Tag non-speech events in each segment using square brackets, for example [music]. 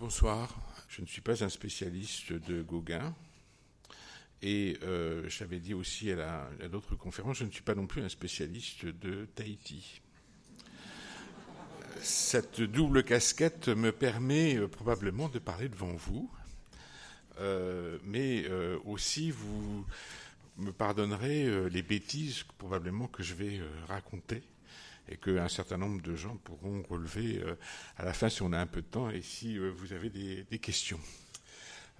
bonsoir. Je ne suis pas un spécialiste de Gauguin. Et euh, j'avais dit aussi à, d'autres conférences, je ne suis pas non plus un spécialiste de Tahiti. Cette double casquette me permet euh, probablement de parler devant vous, euh, mais aussi vous me pardonnerez les bêtises probablement que je vais raconter et qu'un certain nombre de gens pourront relever à la fin si on a un peu de temps et si vous avez des questions.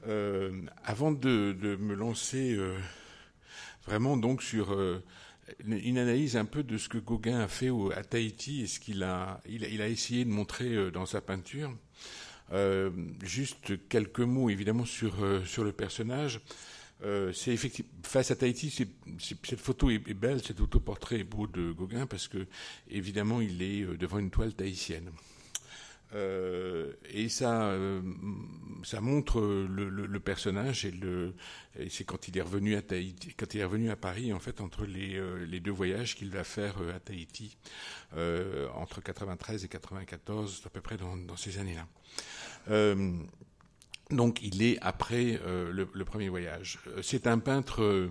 Euh, avant de, me lancer euh, vraiment donc sur euh, une analyse un peu de ce que Gauguin a fait à Tahiti et ce qu'il a, il, a essayé de montrer dans sa peinture. juste quelques mots évidemment sur sur le personnage. C'est effectivement face à Tahiti, cette photo est, belle, cet autoportrait est beau de Gauguin parce que évidemment il est devant une toile tahitienne. Euh, et ça, euh, ça montre le, personnage et, le, c'est quand il est revenu à Tahiti, quand il revenu à Paris en fait entre les, euh, deux voyages qu'il va faire à Tahiti entre 93 et 94 à peu près dans ces années-là. Donc il est après le, le, premier voyage. C'est un peintre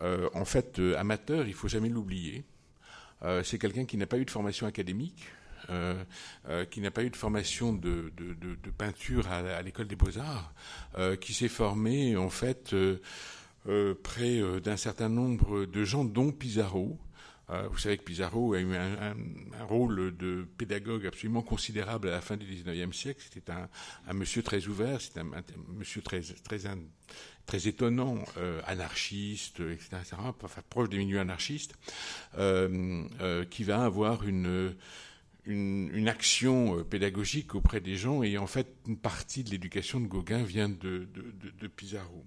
en fait amateur, il faut jamais l'oublier. c'est quelqu'un qui n'a pas eu de formation académique. Euh, euh, qui n'a pas eu de formation de, peinture à, l'école des beaux-arts, euh, qui s'est formé en fait près d'un certain nombre de gens, dont Pizarro, vous savez que Pizarro a eu un, rôle de pédagogue absolument considérable à la fin du XIXe siècle. C'était un, monsieur très ouvert, c'était un, monsieur très, très, très étonnant, anarchiste, etc., proche des milieux anarchistes, qui va avoir une une, action euh, pédagogique auprès des gens et en fait une partie de l'éducation de Gauguin vient de, Pizarro.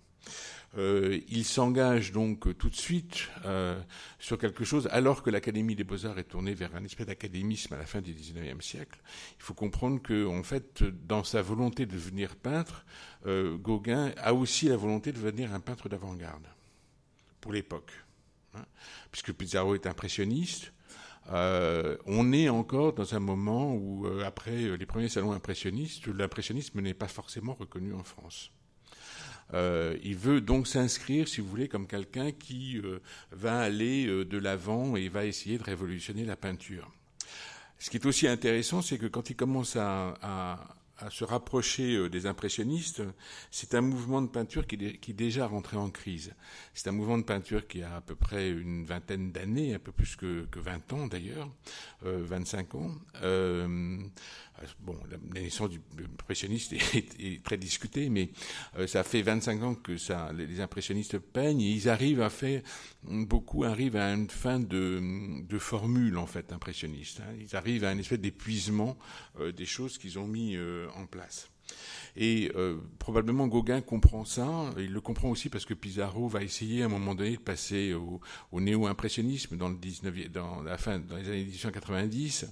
Euh, il s'engage donc tout de suite euh, sur quelque chose, alors que l'Académie des Beaux-Arts est tournée vers un espèce d'académisme à la fin du XIXe siècle. Il faut comprendre que, en fait, dans sa volonté de devenir peintre, Gauguin a aussi la volonté de devenir un peintre d'avant-garde pour l'époque, hein. puisque Pizarro est impressionniste. Euh, on est encore dans un moment où, euh, après euh, les premiers salons impressionnistes, l'impressionnisme n'est pas forcément reconnu en France. Il veut donc s'inscrire, si vous voulez, comme quelqu'un qui va aller de l'avant et va essayer de révolutionner la peinture. Ce qui est aussi intéressant, c'est que quand il commence à à se rapprocher euh, des impressionnistes, c'est un mouvement de peinture qui, est déjà rentré en crise. C'est un mouvement de peinture qui a à peu près une vingtaine d'années, un peu plus que, que 20 ans d'ailleurs, 25 euh, ans. Euh, bon, la naissance du impressionniste est, très discutée, mais euh, ça fait 25 ans que ça, les impressionnistes peignent et ils arrivent à faire, beaucoup arrivent à une fin de, de formule en fait impressionniste. Hein. Ils arrivent à un espèce d'épuisement euh, des choses qu'ils ont mis euh, en place. Et probablement Gauguin comprend ça. Il le comprend aussi parce que Pizarro va essayer à un moment donné de passer au, au néo-impressionnisme dans le 19 dans la fin, dans les années 1890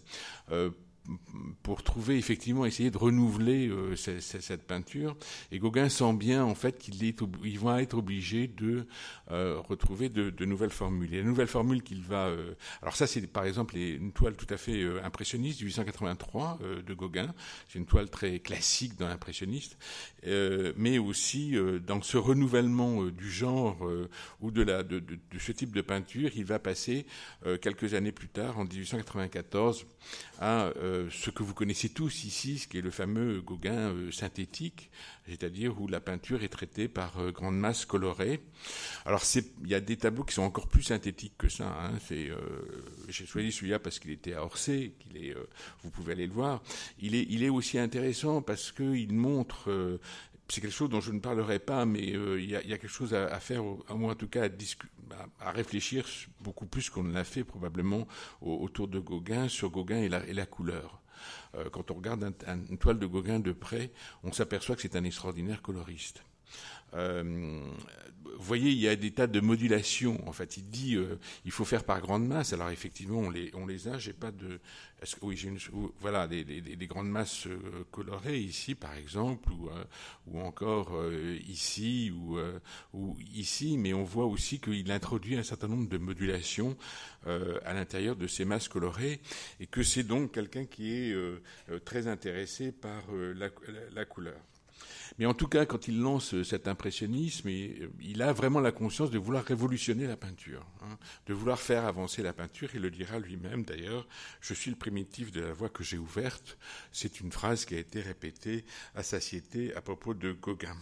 pour trouver effectivement essayer de renouveler euh, cette, peinture. Et Gauguin sent bien en fait qu'il est il va être obligé de euh, retrouver de, nouvelles formules. Et la nouvelle formule qu'il va euh, alors ça c'est par exemple une toile tout à fait impressionniste du 883 de Gauguin. C'est une toile très classique dans l'impressionniste. Mais aussi dans ce renouvellement du genre ou de la de, de, ce type de peinture il va passer quelques années plus tard en 1894 à euh, ce que vous connaissez tous ici, ce qui est le fameux Gauguin euh, synthétique, c'est-à-dire où la peinture est traitée par euh, grandes masses colorées. Alors il y a des tableaux qui sont encore plus synthétiques que ça. Hein. j'ai choisi celui-là parce qu'il était à Orsay, qu'il est, vous pouvez aller le voir. Il est, aussi intéressant parce qu'il montre c'est quelque chose dont je ne parlerai pas, mais il y, a, quelque chose à, faire, à moins en tout cas à, à réfléchir beaucoup plus qu'on ne l'a fait probablement autour de Gauguin, sur Gauguin et la, couleur. Euh, quand on regarde une toile de Gauguin de près, on s'aperçoit que c'est un extraordinaire coloriste. Vous voyez, il y a des tas de modulations. En fait, il dit euh, il faut faire par grande masse. Alors effectivement, on les, a. J'ai pas de. Oui, j'ai une. Voilà, des, grandes masses euh, colorées ici, par exemple, ou, euh, ou encore ici, ou, ou ici. Mais on voit aussi qu'il introduit un certain nombre de modulations à l'intérieur de ces masses colorées, et que c'est donc quelqu'un qui est très intéressé par la couleur. Mais en tout cas, quand il lance cet impressionnisme, il a vraiment la conscience de vouloir révolutionner la peinture, hein, de vouloir faire avancer la peinture. Il le dira lui-même d'ailleurs, je suis le primitif de la voie que j'ai ouverte. C'est une phrase qui a été répétée à satiété à propos de Gauguin.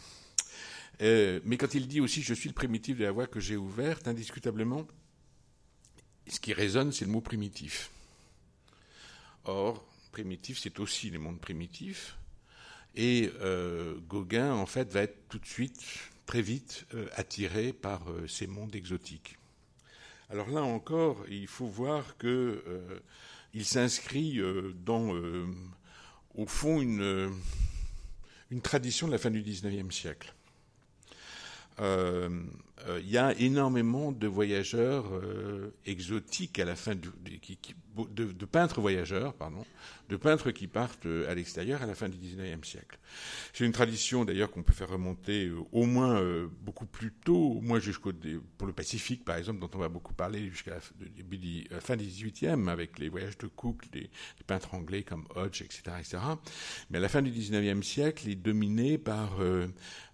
Euh, mais quand il dit aussi je suis le primitif de la voie que j'ai ouverte, indiscutablement, ce qui résonne, c'est le mot primitif. Or, primitif, c'est aussi les mondes primitifs. Et euh, Gauguin, en fait, va être tout de suite, très vite, euh, attiré par euh, ces mondes exotiques. Alors là encore, il faut voir que il s'inscrit dans, au fond, une, une tradition de la fin du XIXe siècle. Euh, il y a énormément de voyageurs euh, exotiques à la fin du, de, peintres voyageurs, pardon, de peintres qui partent euh, à l'extérieur à la fin du XIXe siècle. C'est une tradition d'ailleurs qu'on peut faire remonter au moins beaucoup plus tôt, au moins jusqu'au pour le Pacifique par exemple, dont on va beaucoup parler jusqu'à la, fin du XVIIIe avec les voyages de Cook, des, peintres anglais comme Hodge, etc., etc. Mais à la fin du XIXe siècle, il est dominé par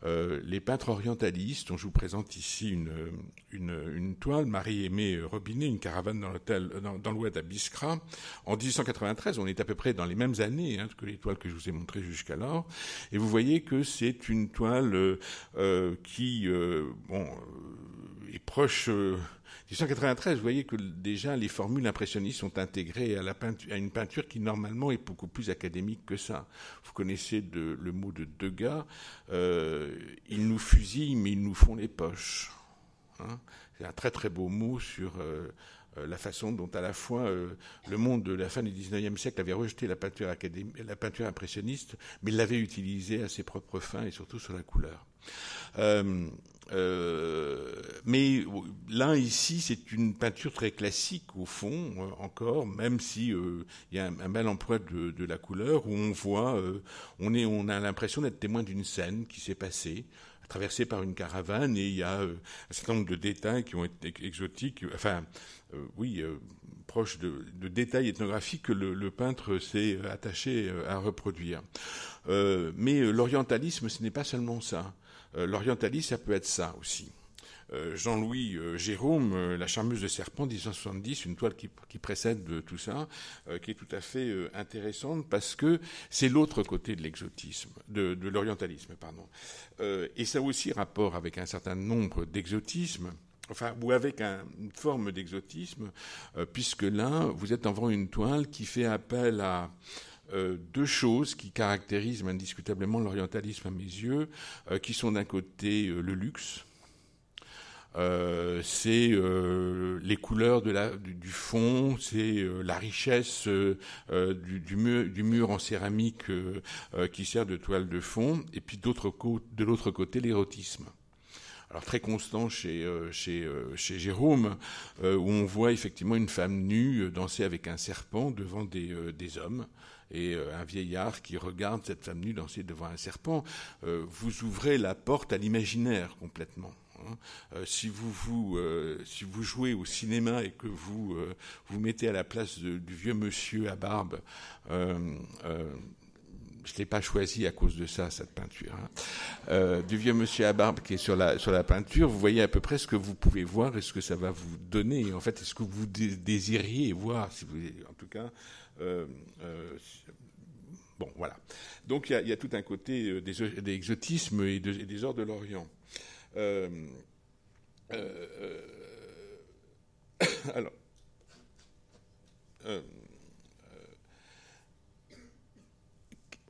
les peintres orientalistes, dont je vous présente ici une, toile, Marie-Aimée Robinet, une caravane dans l'hôtel, dans, l'ouest à. En 1893, on est à peu près dans les mêmes années hein, que les toiles que je vous ai montrées jusqu'alors. Et vous voyez que c'est une toile euh, qui, euh, est proche. 1893, euh, vous voyez que déjà les formules impressionnistes sont intégrées à, une peinture qui normalement est beaucoup plus académique que ça. Vous connaissez le mot de Degas, ils nous fusillent mais ils nous font les poches. Hein? C'est un très très beau mot sur euh, euh, la façon dont à la fois euh, le monde de la fin du XIXe siècle avait rejeté la peinture impressionniste, mais l'avait utilisée à ses propres fins et surtout sur la couleur. Mais là, ici, c'est une peinture très classique au fond, encore, même si il y a un, bel emploi de, la couleur où on voit, on a l'impression d'être témoin d'une scène qui s'est passée traversé par une caravane et il y a euh, un certain nombre de détails qui ont été exotiques, enfin, euh, oui, euh, proches de, détails ethnographiques que le, peintre s'est attaché à reproduire. mais l'orientalisme, ce n'est pas seulement ça. L'orientalisme, ça peut être ça aussi. Euh, Jean-Louis euh, Jérôme, euh, La charmeuse de serpent, 1970, une toile qui, précède tout ça, qui est tout à fait intéressante parce que c'est l'autre côté de l'exotisme, de, l'orientalisme, pardon. et ça a aussi rapport avec un certain nombre d'exotismes enfin, ou avec une forme d'exotisme, puisque là, vous êtes devant une toile qui fait appel à deux choses qui caractérisent indiscutablement l'orientalisme à mes yeux, qui sont d'un côté le luxe, euh, c'est euh, les couleurs du, fond, c'est euh, la richesse du, mur, en céramique qui sert de toile de fond, et puis de l'autre côté l'érotisme. Alors très constant chez, Jérôme, où on voit effectivement une femme nue danser avec un serpent devant des hommes et un vieillard qui regarde cette femme nue danser devant un serpent, vous ouvrez la porte à l'imaginaire complètement. Hein. Euh, si, vous, euh, jouez au cinéma et que vous euh, vous mettez à la place du vieux monsieur à barbe, je l'ai pas choisi à cause de ça, cette peinture, hein, du vieux monsieur à barbe qui est sur la, sur la peinture, vous voyez à peu près ce que vous pouvez voir et ce que ça va vous donner. En fait, est-ce que vous désiriez voir, si vous, en tout cas, bon, voilà. Donc il y, a tout un côté des, exotismes et, et des ordres de l'Orient. Euh, euh, euh, [coughs] alors,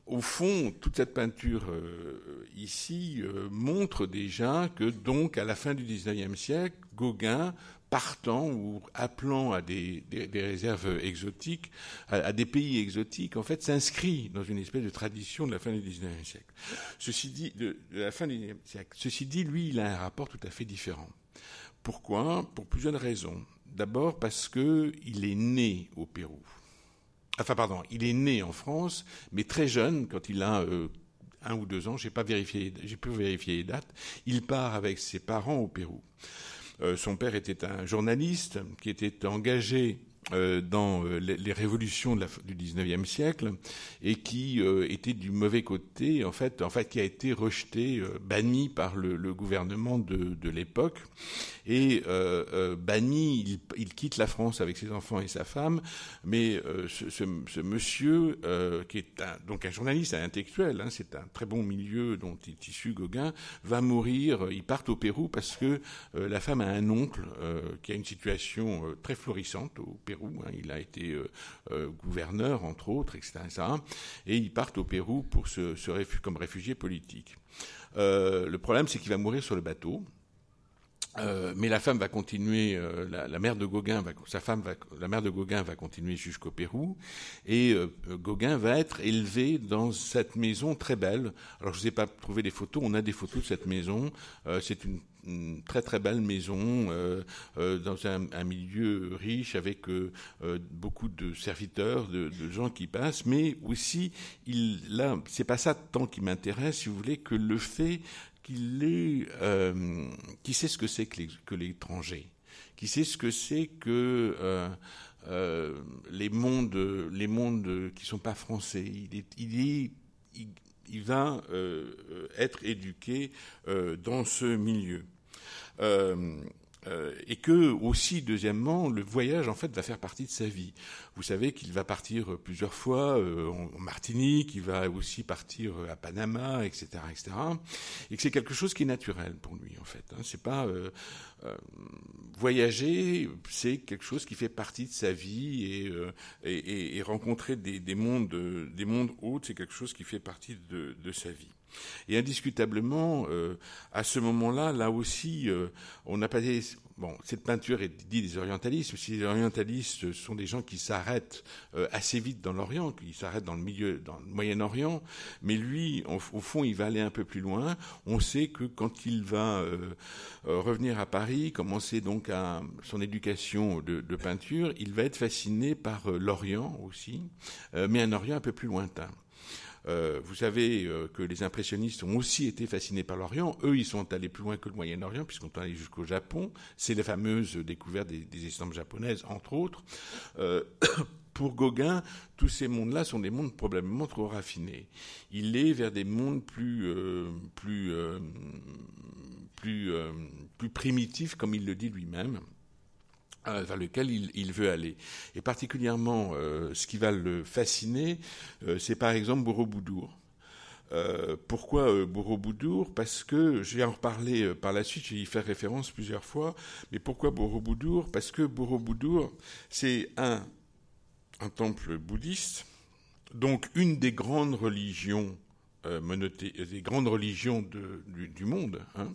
au fond, toute cette peinture ici montre déjà que donc à la fin du XIXe siècle, Gauguin partant ou appelant à des, réserves exotiques, à, des pays exotiques, en fait, s'inscrit dans une espèce de tradition de la fin du XIXe siècle. Ceci dit, de, la fin du XIXe siècle. Ceci dit, lui, il a un rapport tout à fait différent. Pourquoi? Pour plusieurs raisons. D'abord parce qu'il est né au Pérou. Enfin, pardon, il est né en France, mais très jeune, quand il a euh, un ou deux ans, j'ai pas vérifié, j'ai pu vérifier les dates. Il part avec ses parents au Pérou. Euh, son père était un journaliste qui était engagé dans euh, les, révolutions du 19e siècle et qui était du mauvais côté, en fait, en fait, qui a été rejeté, banni par le, gouvernement de, l'époque. Et banni, il, quitte la France avec ses enfants et sa femme, mais ce, monsieur, qui est donc un journaliste, un intellectuel, hein, c'est un très bon milieu dont est issu Gauguin, va mourir. Il part au Pérou parce que la femme a un oncle qui a une situation très florissante au Pérou Hein. il a été euh, euh, gouverneur, entre autres, etc., Et ils partent au Pérou pour se, comme réfugiés politiques. Euh, le problème, c'est qu'il va mourir sur le bateau. Mais la femme va continuer, la, mère de Gauguin, va, sa femme, va, la mère de Gauguin va continuer jusqu'au Pérou, et Gauguin va être élevé dans cette maison très belle. Alors je ne vous ai pas trouvé des photos, on a des photos de cette maison. c'est une une très très belle maison euh, euh, dans un, milieu riche avec euh, beaucoup de serviteurs, de, gens qui passent, mais aussi il là c'est pas ça tant qui m'intéresse, si vous voulez, que le fait qu'il est qui sait ce que c'est que l'étranger, qui sait ce que c'est que les mondes, les mondes qui sont pas français. Il est, il est, il, va être éduqué dans ce milieu. Euh, euh, et que aussi deuxièmement le voyage en fait va faire partie de sa vie. Vous savez qu'il va partir plusieurs fois euh, en Martinique, il va aussi partir à Panama, etc., etc. Et que c'est quelque chose qui est naturel pour lui en fait. Hein. C'est pas voyager, c'est quelque chose qui fait partie de sa vie et, et, et rencontrer des, des, mondes des mondes autres, c'est quelque chose qui fait partie de, de sa vie. Et indiscutablement, euh, à ce moment-là, là aussi, euh, on n'a pas Bon, cette peinture est dit des orientalistes. Si les orientalistes sont des gens qui s'arrêtent euh, assez vite dans l'Orient, qui s'arrêtent dans le milieu, dans le Moyen-Orient, mais lui, au, fond, il va aller un peu plus loin. On sait que quand il va revenir à Paris, commencer donc à son éducation de peinture, il va être fasciné par l'Orient aussi, mais un Orient un peu plus lointain. Euh, vous savez euh, que les impressionnistes ont aussi été fascinés par l'Orient. Eux, ils sont allés plus loin que le Moyen-Orient, puisqu'on est allé jusqu'au Japon. C'est la fameuse découverte des, des estampes japonaises, entre autres. Euh, [coughs] pour Gauguin, tous ces mondes-là sont des mondes probablement trop raffinés. Il est vers des mondes plus, plus, plus, plus primitifs, comme il le dit lui-même. Euh, vers lequel il, veut aller. Et particulièrement, euh, ce qui va le fasciner, euh, c'est par exemple Borobudur. pourquoi Borobudur? Parce que, je vais en reparler par la suite, je vais y faire référence plusieurs fois, mais pourquoi Borobudur? Parce que Borobudur, c'est un, temple bouddhiste, donc une des grandes religions des grandes religions du, monde, hein,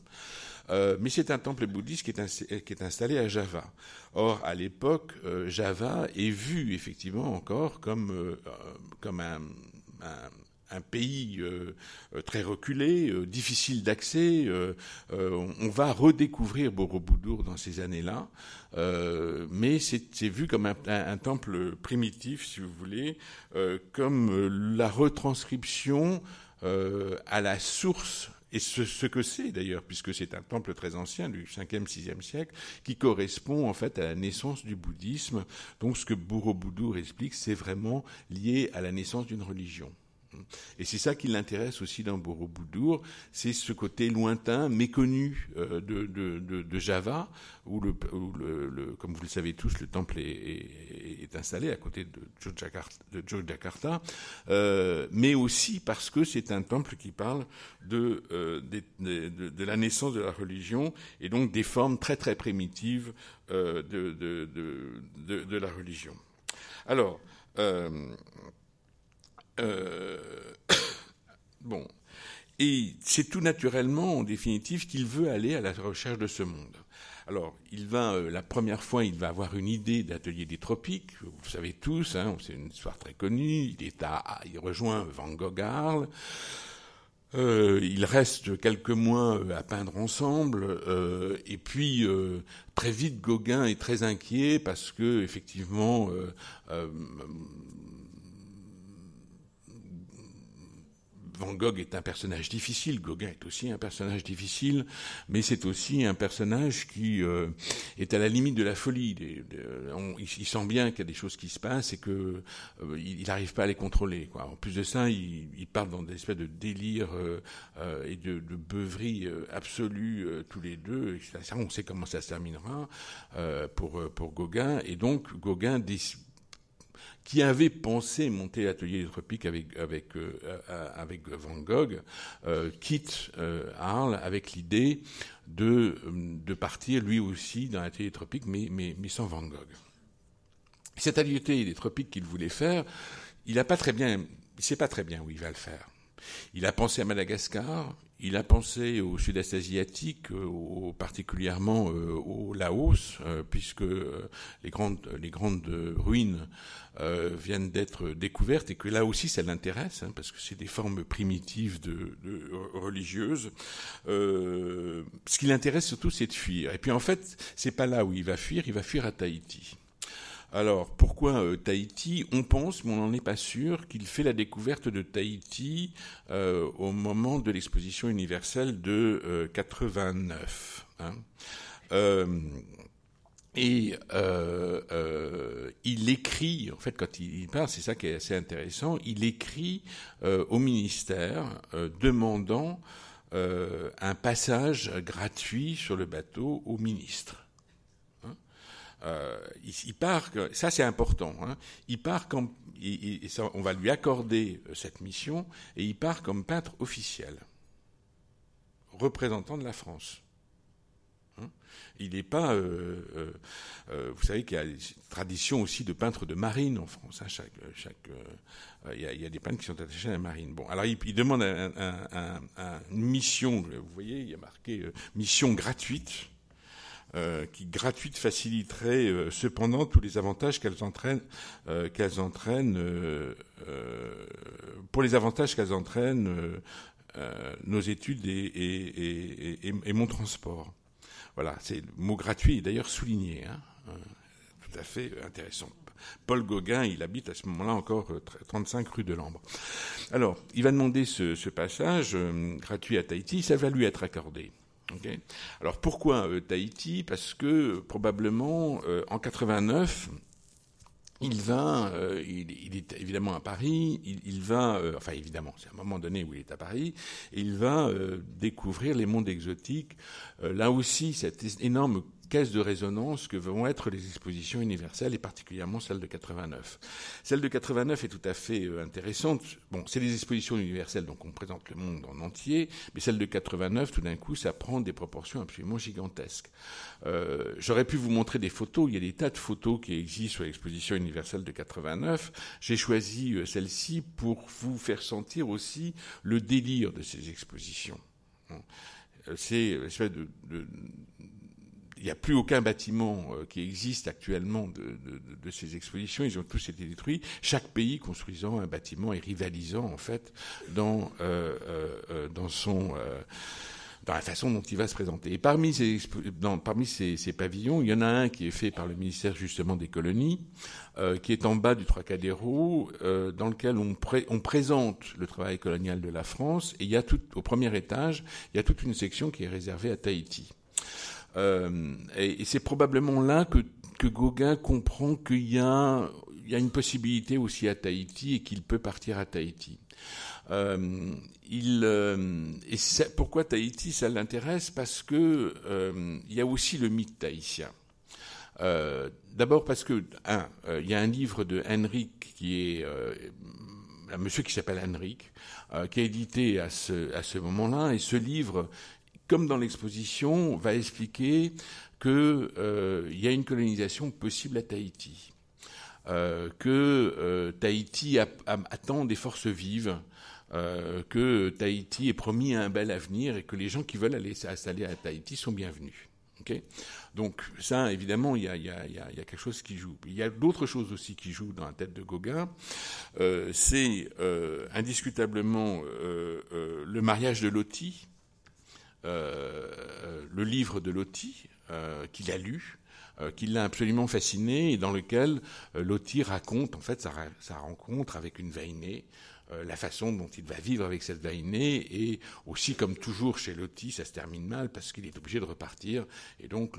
euh, mais c'est un temple bouddhiste qui est, installé à Java. Or, à l'époque, euh, Java est vu effectivement encore comme, euh, comme un, pays très reculé, difficile d'accès. on va redécouvrir Borobudur dans ces années-là, mais c'est vu comme un, un, temple primitif, si vous voulez, comme la retranscription à la source et ce, que c'est d'ailleurs, puisque c'est un temple très ancien du 5e, 6e siècle, qui correspond en fait à la naissance du bouddhisme. Donc ce que Borobudur explique, c'est vraiment lié à la naissance d'une religion. Et c'est ça qui l'intéresse aussi dans Borobudur, c'est ce côté lointain, méconnu euh, de, Java, où, le, comme vous le savez tous, le temple est, installé à côté de Yogyakarta, euh, mais aussi parce que c'est un temple qui parle euh, de, la naissance de la religion et donc des formes très très primitives de, la religion. Alors, euh, [coughs] Bon. Et c'est tout naturellement, en définitive, qu'il veut aller à la recherche de ce monde. Alors, il va, euh, la première fois, il va avoir une idée d'atelier des tropiques. Vous savez tous, hein, c'est une histoire très connue. Il est à, il rejoint Van Gogh Arles. Euh, il reste quelques mois euh, à peindre ensemble, euh, et puis très vite Gauguin est très inquiet parce que effectivement Van Gogh est un personnage difficile, Gauguin est aussi un personnage difficile, mais c'est aussi un personnage qui euh, est à la limite de la folie. il, sent bien qu'il y a des choses qui se passent et qu'il euh, n'arrive pas à les contrôler. En plus de ça, il, part dans des espèces de délire euh, et de, beuverie absolue tous les deux. On sait comment ça se terminera pour, pour Gauguin. Et donc, Gauguin décide qui avait pensé monter l'atelier des tropiques avec, avec, euh, avec Van Gogh, euh, quitte euh, Arles avec l'idée de, de partir lui aussi dans l'atelier des tropiques, mais, mais, mais sans Van Gogh. Cet atelier des tropiques qu'il voulait faire, il n'a pas très bien, il sait pas très bien où il va le faire. Il a pensé à Madagascar, il a pensé au sud-est asiatique, euh, particulièrement euh, au Laos, euh, puisque les grandes, les grandes ruines viennent d'être découvertes et que là aussi ça l'intéresse, hein, parce que c'est des formes primitives de, religieuses. ce qui l'intéresse surtout, c'est de fuir. Et puis en fait, c'est pas là où il va fuir, il va fuir à Tahiti. Alors, pourquoi euh, Tahiti? On pense, mais on n'en est pas sûr, qu'il fait la découverte de Tahiti euh, au moment de l'exposition universelle de 89. Euh, hein. Et il écrit, en fait, quand il, parle, c'est ça qui est assez intéressant, il écrit au ministère demandant un passage gratuit sur le bateau au ministre. Euh, il, part, ça c'est important, hein, il part comme, on va lui accorder euh, cette mission, et il part comme peintre officiel, représentant de la France. Hein. il n'est pas, euh, vous savez qu'il y a une tradition aussi de peintres de marine en France. Hein, chaque, il, y a, des peintres qui sont attachés à la marine. Bon, alors il, demande une mission. Vous voyez, il y a marqué mission gratuite euh, qui gratuite faciliterait euh, cependant tous les avantages qu'elles entraînent, euh, qu'elles entraînent pour les avantages qu'elles entraînent nos études et, mon transport. Voilà, c'est le mot gratuit d'ailleurs souligné, hein, tout à fait intéressant. Paul Gauguin, il habite à ce moment-là encore 35 rue de Lambre. Alors, il va demander ce, passage gratuit à Tahiti, ça va lui être accordé. Alors pourquoi euh, Tahiti? Parce que probablement euh, en 89, il va, euh, il, est évidemment à Paris, il, va, enfin évidemment, c'est un moment donné où il est à Paris, et il va découvrir les mondes exotiques. là aussi, cette énorme caisse de résonance que vont être les expositions universelles et particulièrement celle de 89. Celle de 89 est tout à fait euh, intéressante. Bon, c'est des expositions universelles, donc on présente le monde en entier, mais celle de 89, tout d'un coup, ça prend des proportions absolument gigantesques. Euh, J'aurais pu vous montrer des photos, il y a des tas de photos qui existent sur l'exposition universelle de 89. J'ai choisi euh, celle-ci pour vous faire sentir aussi le délire de ces expositions. C'est de, de, il n'y a plus aucun bâtiment euh, qui existe actuellement de, ces expositions. Ils ont tous été détruits. Chaque pays construisant un bâtiment et rivalisant en fait dans euh, euh, dans son dans la façon dont il va se présenter. Et parmi ces, parmi ces, pavillons, il y en a un qui est fait par le ministère justement des colonies, qui est en bas du Trocadéro, dans lequel on, on, présente le travail colonial de la France. Et il y a tout, au premier étage, il y a toute une section qui est réservée à Tahiti. Euh, et, c'est probablement là que, que Gauguin comprend qu'il y a, il y a une possibilité aussi à Tahiti et qu'il peut partir à Tahiti. Euh, il, euh, et pourquoi Tahiti Ça l'intéresse parce que euh, il y a aussi le mythe tahitien. D'abord parce que un, il y a un livre de Henrik qui est un monsieur qui s'appelle Henrik, qui a édité à ce, à ce moment-là, et ce livre comme dans l'exposition, va expliquer qu'il euh, y a une colonisation possible à Tahiti, euh, que euh, Tahiti attend des forces vives que Tahiti est promis un bel avenir et que les gens qui veulent aller s'installer à Tahiti sont bienvenus. Donc ça, évidemment, il y, a, quelque chose qui joue. Il y a d'autres choses aussi qui jouent dans la tête de Gauguin. C'est indiscutablement le mariage de Loti, le livre de Loti, qu'il a lu, qui l'a absolument fasciné et dans lequel Loti raconte en fait sa, rencontre avec une Vainée euh, la façon dont il va vivre avec cette vainée et aussi comme toujours chez Loti ça se termine mal parce qu'il est obligé de repartir et donc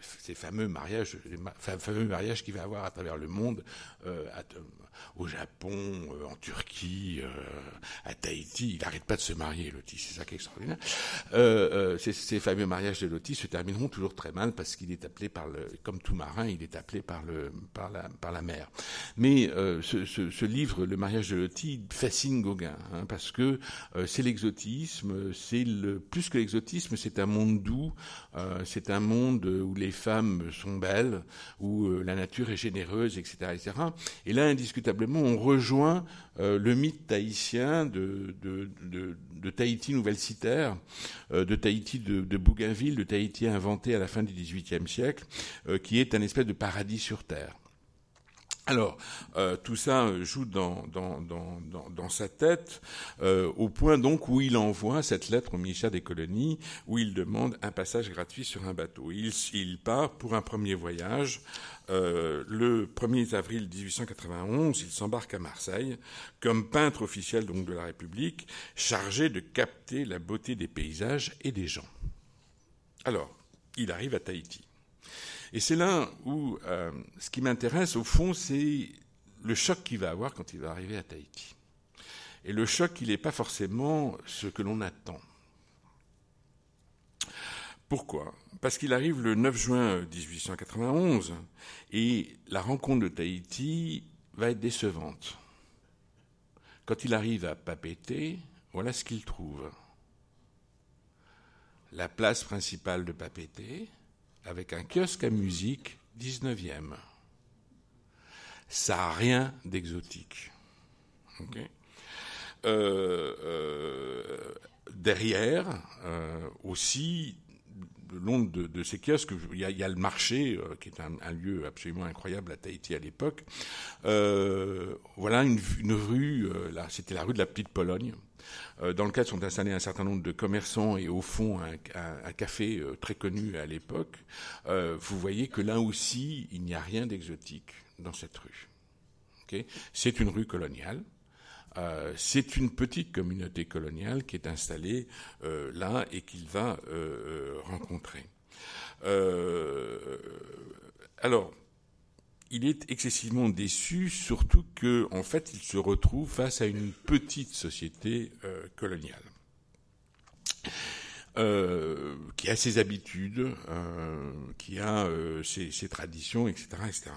ces fameux mariages les fameux mariages qu'il va avoir à travers le monde euh, au Japon, euh, en Turquie, euh, à Tahiti. Il n'arrête pas de se marier, Loti, c'est ça qui est extraordinaire. Euh, ces, fameux mariages de Loti se termineront toujours très mal parce qu'il est appelé par le, comme tout marin, il est appelé par le, par la, par la mer. Mais ce, livre, Le mariage de Loti, fascine Gauguin hein, parce que c'est l'exotisme, c'est le plus que l'exotisme, c'est un monde doux, c'est un monde où les femmes sont belles, où la nature est généreuse, etc., etc. Et là, indiscutablement on rejoint euh, le mythe tahitien de, Tahiti nouvelle-citaire, euh, de Tahiti de, Bougainville, de Tahiti inventé à la fin du XVIIIe siècle, euh, qui est un espèce de paradis sur Terre. Alors, tout ça joue dans, sa tête, au point donc où il envoie cette lettre au ministère des colonies, où il demande un passage gratuit sur un bateau. il part pour un premier voyage euh, le 1er avril 1891, il s'embarque à Marseille comme peintre officiel de la République, chargé de capter la beauté des paysages et des gens. Alors, il arrive à Tahiti. Et c'est là où euh, ce qui m'intéresse, au fond, c'est le choc qu'il va avoir quand il va arriver à Tahiti. Et le choc, il n'est pas forcément ce que l'on attend. Pourquoi? Parce qu'il arrive le 9 juin 1891 et la rencontre de Tahiti va être décevante. Quand il arrive à Papeete, voilà ce qu'il trouve. La place principale de Papeete, avec un kiosque à musique 19e. Ça n'a rien d'exotique. Euh, euh, derrière, euh, aussi, le long de, ces kiosques, il y, a, le marché, qui est un, lieu absolument incroyable à Tahiti à l'époque. Voilà une, rue, c'était la rue de la Petite Pologne, dans lequel sont installés un certain nombre de commerçants et au fond un, café très connu à l'époque. vous voyez que là aussi, il n'y a rien d'exotique dans cette rue. C'est une rue coloniale. Euh, c'est une petite communauté coloniale qui est installée euh, là et qu'il va euh, rencontrer. alors, il est excessivement déçu, surtout qu'en fait, il se retrouve face à une petite société coloniale. qui a ses habitudes, qui a ses, ses, traditions, etc., etc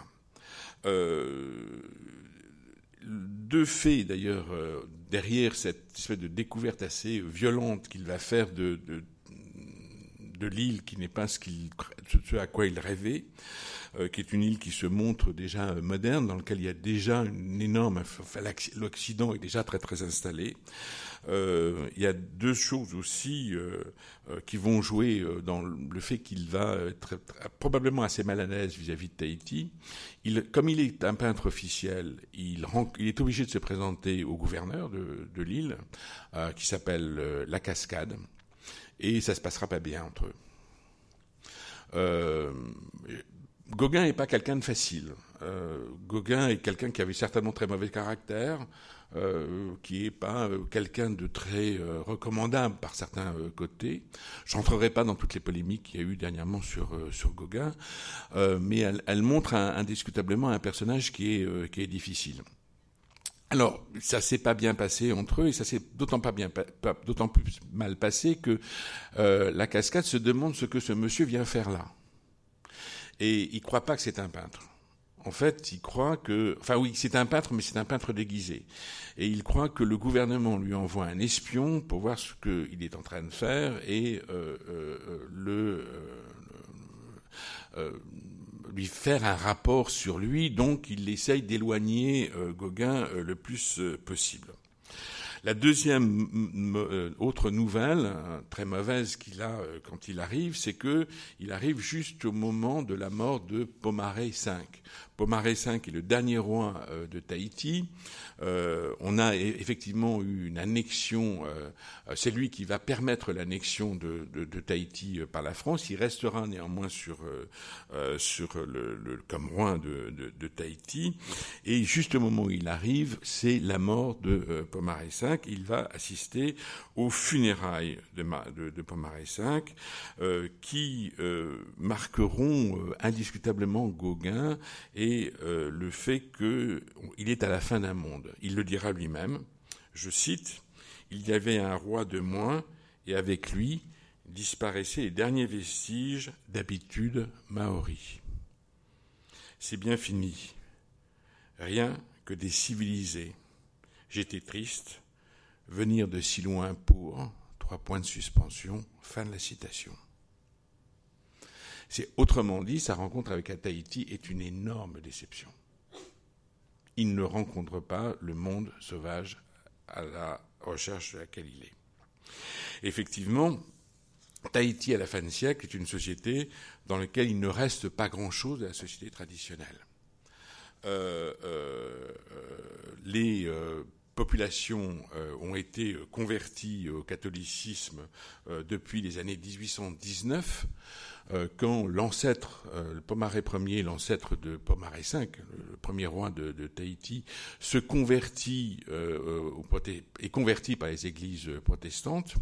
deux faits d'ailleurs euh, derrière cette espèce de découverte assez violente qu'il va faire de, de, l'île qui n'est pas ce, ce, à quoi il rêvait, euh, qui est une île qui se montre déjà moderne, dans laquelle il y a déjà une énorme... L'Occident est déjà très très installé. Euh, il y a deux choses aussi euh, euh, qui vont jouer dans le fait qu'il va être probablement assez mal à l'aise vis-à-vis de Tahiti. Il, comme il est un peintre officiel, il, il, est obligé de se présenter au gouverneur de, de l'île, qui s'appelle La Cascade, et ça se passera pas bien entre eux. Euh, Gauguin n'est pas quelqu'un de facile. Euh, Gauguin est quelqu'un qui avait certainement très mauvais caractère, euh, qui n'est pas euh, quelqu'un de très recommandable par certains côtés. Je n'entrerai pas dans toutes les polémiques qu'il y a eu dernièrement sur, sur Gauguin, mais elle, elle montre indiscutablement un personnage qui est, qui est difficile. Alors, ça s'est pas bien passé entre eux, et ça s'est d'autant pas bien, d'autant plus mal passé que la cascade se demande ce que ce monsieur vient faire là. Et il croit pas que c'est un peintre. En fait, il croit que, enfin oui, c'est un peintre, mais c'est un peintre déguisé. Et il croit que le gouvernement lui envoie un espion pour voir ce qu'il est en train de faire et euh, euh, euh, lui faire un rapport sur lui. Donc, il essaye d'éloigner Gauguin le plus possible. La deuxième euh, autre nouvelle, euh, très mauvaise qu'il a euh, quand il arrive, c'est que il arrive juste au moment de la mort de Pomaré V. Pomaré V est le dernier roi de Tahiti. on a e-, effectivement eu une annexion. c'est lui qui va permettre l'annexion de, Tahiti par la France. Il restera néanmoins sur le, comme roi de, Tahiti. Et juste au moment où il arrive, c'est la mort de Pomaré V il va assister aux funérailles de, de, Pomaré V, euh, qui euh, marqueront euh, indiscutablement Gauguin et le fait qu'il est à la fin d'un monde. Il le dira lui-même, je cite, Il y avait un roi de moins, et avec lui disparaissaient les derniers vestiges d'habitude maori. C'est bien fini. Rien que des civilisés. J'étais triste, venir de si loin pour, trois points de suspension, fin de la citation. C'est autrement dit, sa rencontre avec Tahiti est une énorme déception. Il ne rencontre pas le monde sauvage à la recherche de laquelle il est. Effectivement, Tahiti à la fin du siècle est une société dans laquelle il ne reste pas grand-chose de la société traditionnelle. Euh, euh, euh, les populations ont été converties au catholicisme depuis les années 1819. Euh, quand l'ancêtre, euh, le Pomaré Ier, l'ancêtre de Pomaré V, le premier roi de, Tahiti, se convertit euh, est converti par les églises protestantes,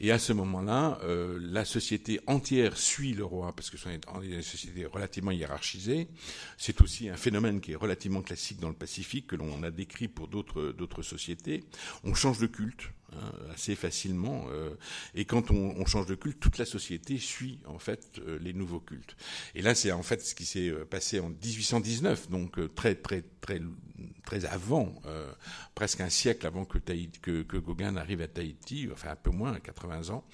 et à ce moment-là, la société entière suit le roi parce que c'est une société relativement hiérarchisée. C'est aussi un phénomène qui est relativement classique dans le Pacifique que l'on a décrit pour d'autres sociétés. On change de culte. Hein, assez facilement. Euh, et quand on, change de culte, toute la société suit en fait euh, les nouveaux cultes. Et là, c'est en fait ce qui s'est euh, passé en 1819, donc très très très très avant, presque un siècle avant que, que, que, Gauguin arrive à Tahiti, enfin un peu moins, 80 ans.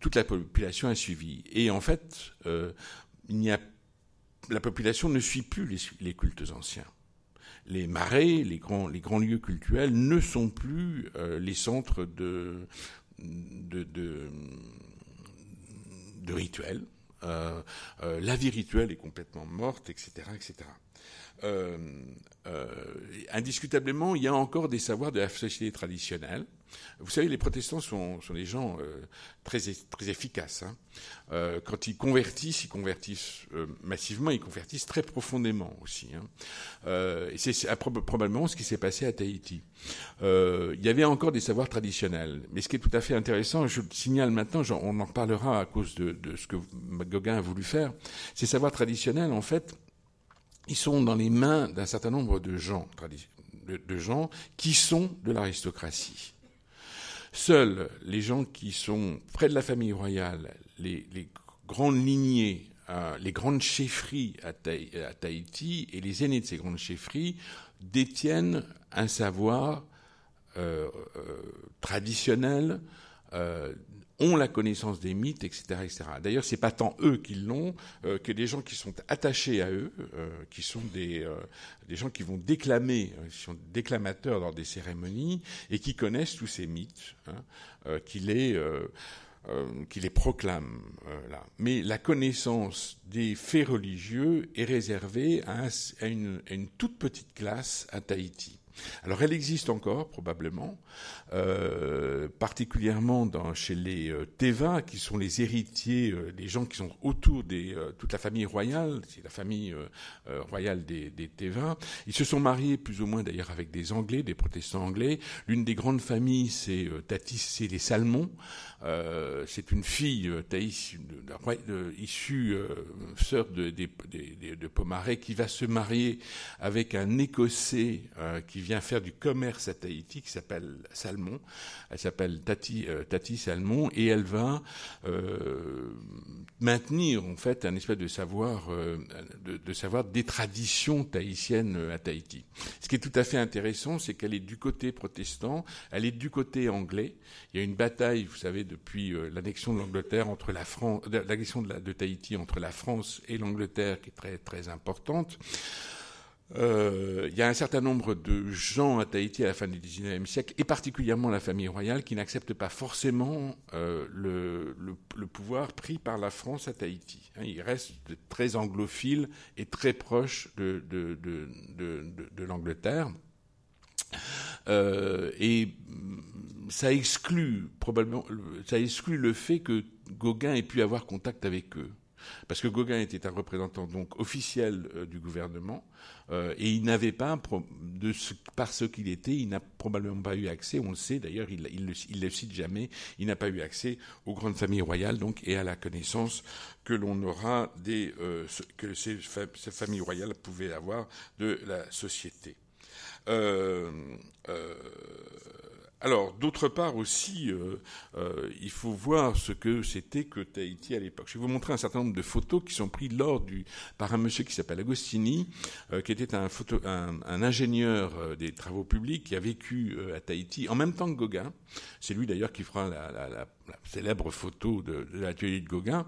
toute la population a suivi. Et en fait, il n'y a la population ne suit plus les cultes anciens les marais, les grands, grands lieux cultuels ne sont plus euh, les centres de, rituels. Euh, euh, la vie rituelle est complètement morte, etc., etc. indiscutablement, il y a encore des savoirs de la société traditionnelle vous savez, les protestants sont, des gens euh, très, efficaces. Hein. Euh, quand ils convertissent, ils convertissent euh, massivement, ils convertissent très profondément aussi. Hein. c'est probablement ce qui s'est passé à Tahiti. il y avait encore des savoirs traditionnels. Mais ce qui est tout à fait intéressant, je le signale maintenant, on en parlera à cause de, ce que Gauguin a voulu faire, ces savoirs traditionnels, en fait, ils sont dans les mains d'un certain nombre de gens qui sont de l'aristocratie. Seuls les gens qui sont près de la famille royale, les, grandes lignées, euh, les grandes chefferies à, Tahiti et les aînés de ces grandes chefferies détiennent un savoir euh, euh, traditionnel ont la connaissance des mythes, etc. etc. D'ailleurs, c'est pas tant eux qui l'ont euh, que des gens qui sont attachés à eux, euh, qui sont des, euh, des gens qui vont déclamer, qui sont déclamateurs dans des cérémonies et qui connaissent tous ces mythes, hein, qui les proclament. là. Mais la connaissance des faits religieux est réservée une, à une toute petite classe à Tahiti. Alors elle existe encore probablement, euh, particulièrement chez les euh, qui sont les héritiers, euh, les gens qui sont autour de toute la famille royale, c'est la famille royale des, des. Ils se sont mariés plus ou moins d'ailleurs avec des Anglais, des protestants anglais. L'une des grandes familles, c'est Tatis, c'est les Salmons. c'est une fille Thaïs, issue sœur de, de, de, Pomaré, qui va se marier avec un Écossais qui vient faire du commerce à Tahiti, qui s'appelle Salmon. Elle s'appelle Tati, euh, Salmon, et elle va euh, maintenir en fait un espèce de savoir, euh, de, savoir des traditions tahitiennes à Tahiti. Ce qui est tout à fait intéressant, c'est qu'elle est du côté protestant, elle est du côté anglais. Il y a une bataille, vous savez, depuis l'annexion de l'Angleterre entre la France, l'annexion de Tahiti entre la France et l'Angleterre, qui est très très importante. Euh, il y a un certain nombre de gens à Tahiti à la fin du XIXe siècle, et particulièrement la famille royale, qui n'acceptent pas forcément euh, le, pouvoir pris par la France à Tahiti. Hein, ils restent très anglophiles et très proches de l'Angleterre. Euh, et ça exclut probablement, ça exclut le fait que Gauguin ait pu avoir contact avec eux. Parce que Gauguin était un représentant donc officiel euh, du gouvernement euh, et il n'avait pas, de par ce qu'il était, il n'a probablement pas eu accès, on le sait d'ailleurs, il, il, le, cite jamais, il n'a pas eu accès aux grandes familles royales donc et à la connaissance que l'on aura des euh, que ces, ces, familles royales pouvaient avoir de la société. Euh, alors, d'autre part aussi, euh, euh, il faut voir ce que c'était que Tahiti à l'époque. Je vais vous montrer un certain nombre de photos qui sont prises lors du, par un monsieur qui s'appelle Agostini, euh, qui était un, photo, un, ingénieur euh, des travaux publics qui a vécu euh, à Tahiti en même temps que Gauguin. C'est lui d'ailleurs qui fera la, la, la, célèbre photo de, de l'atelier de Gauguin.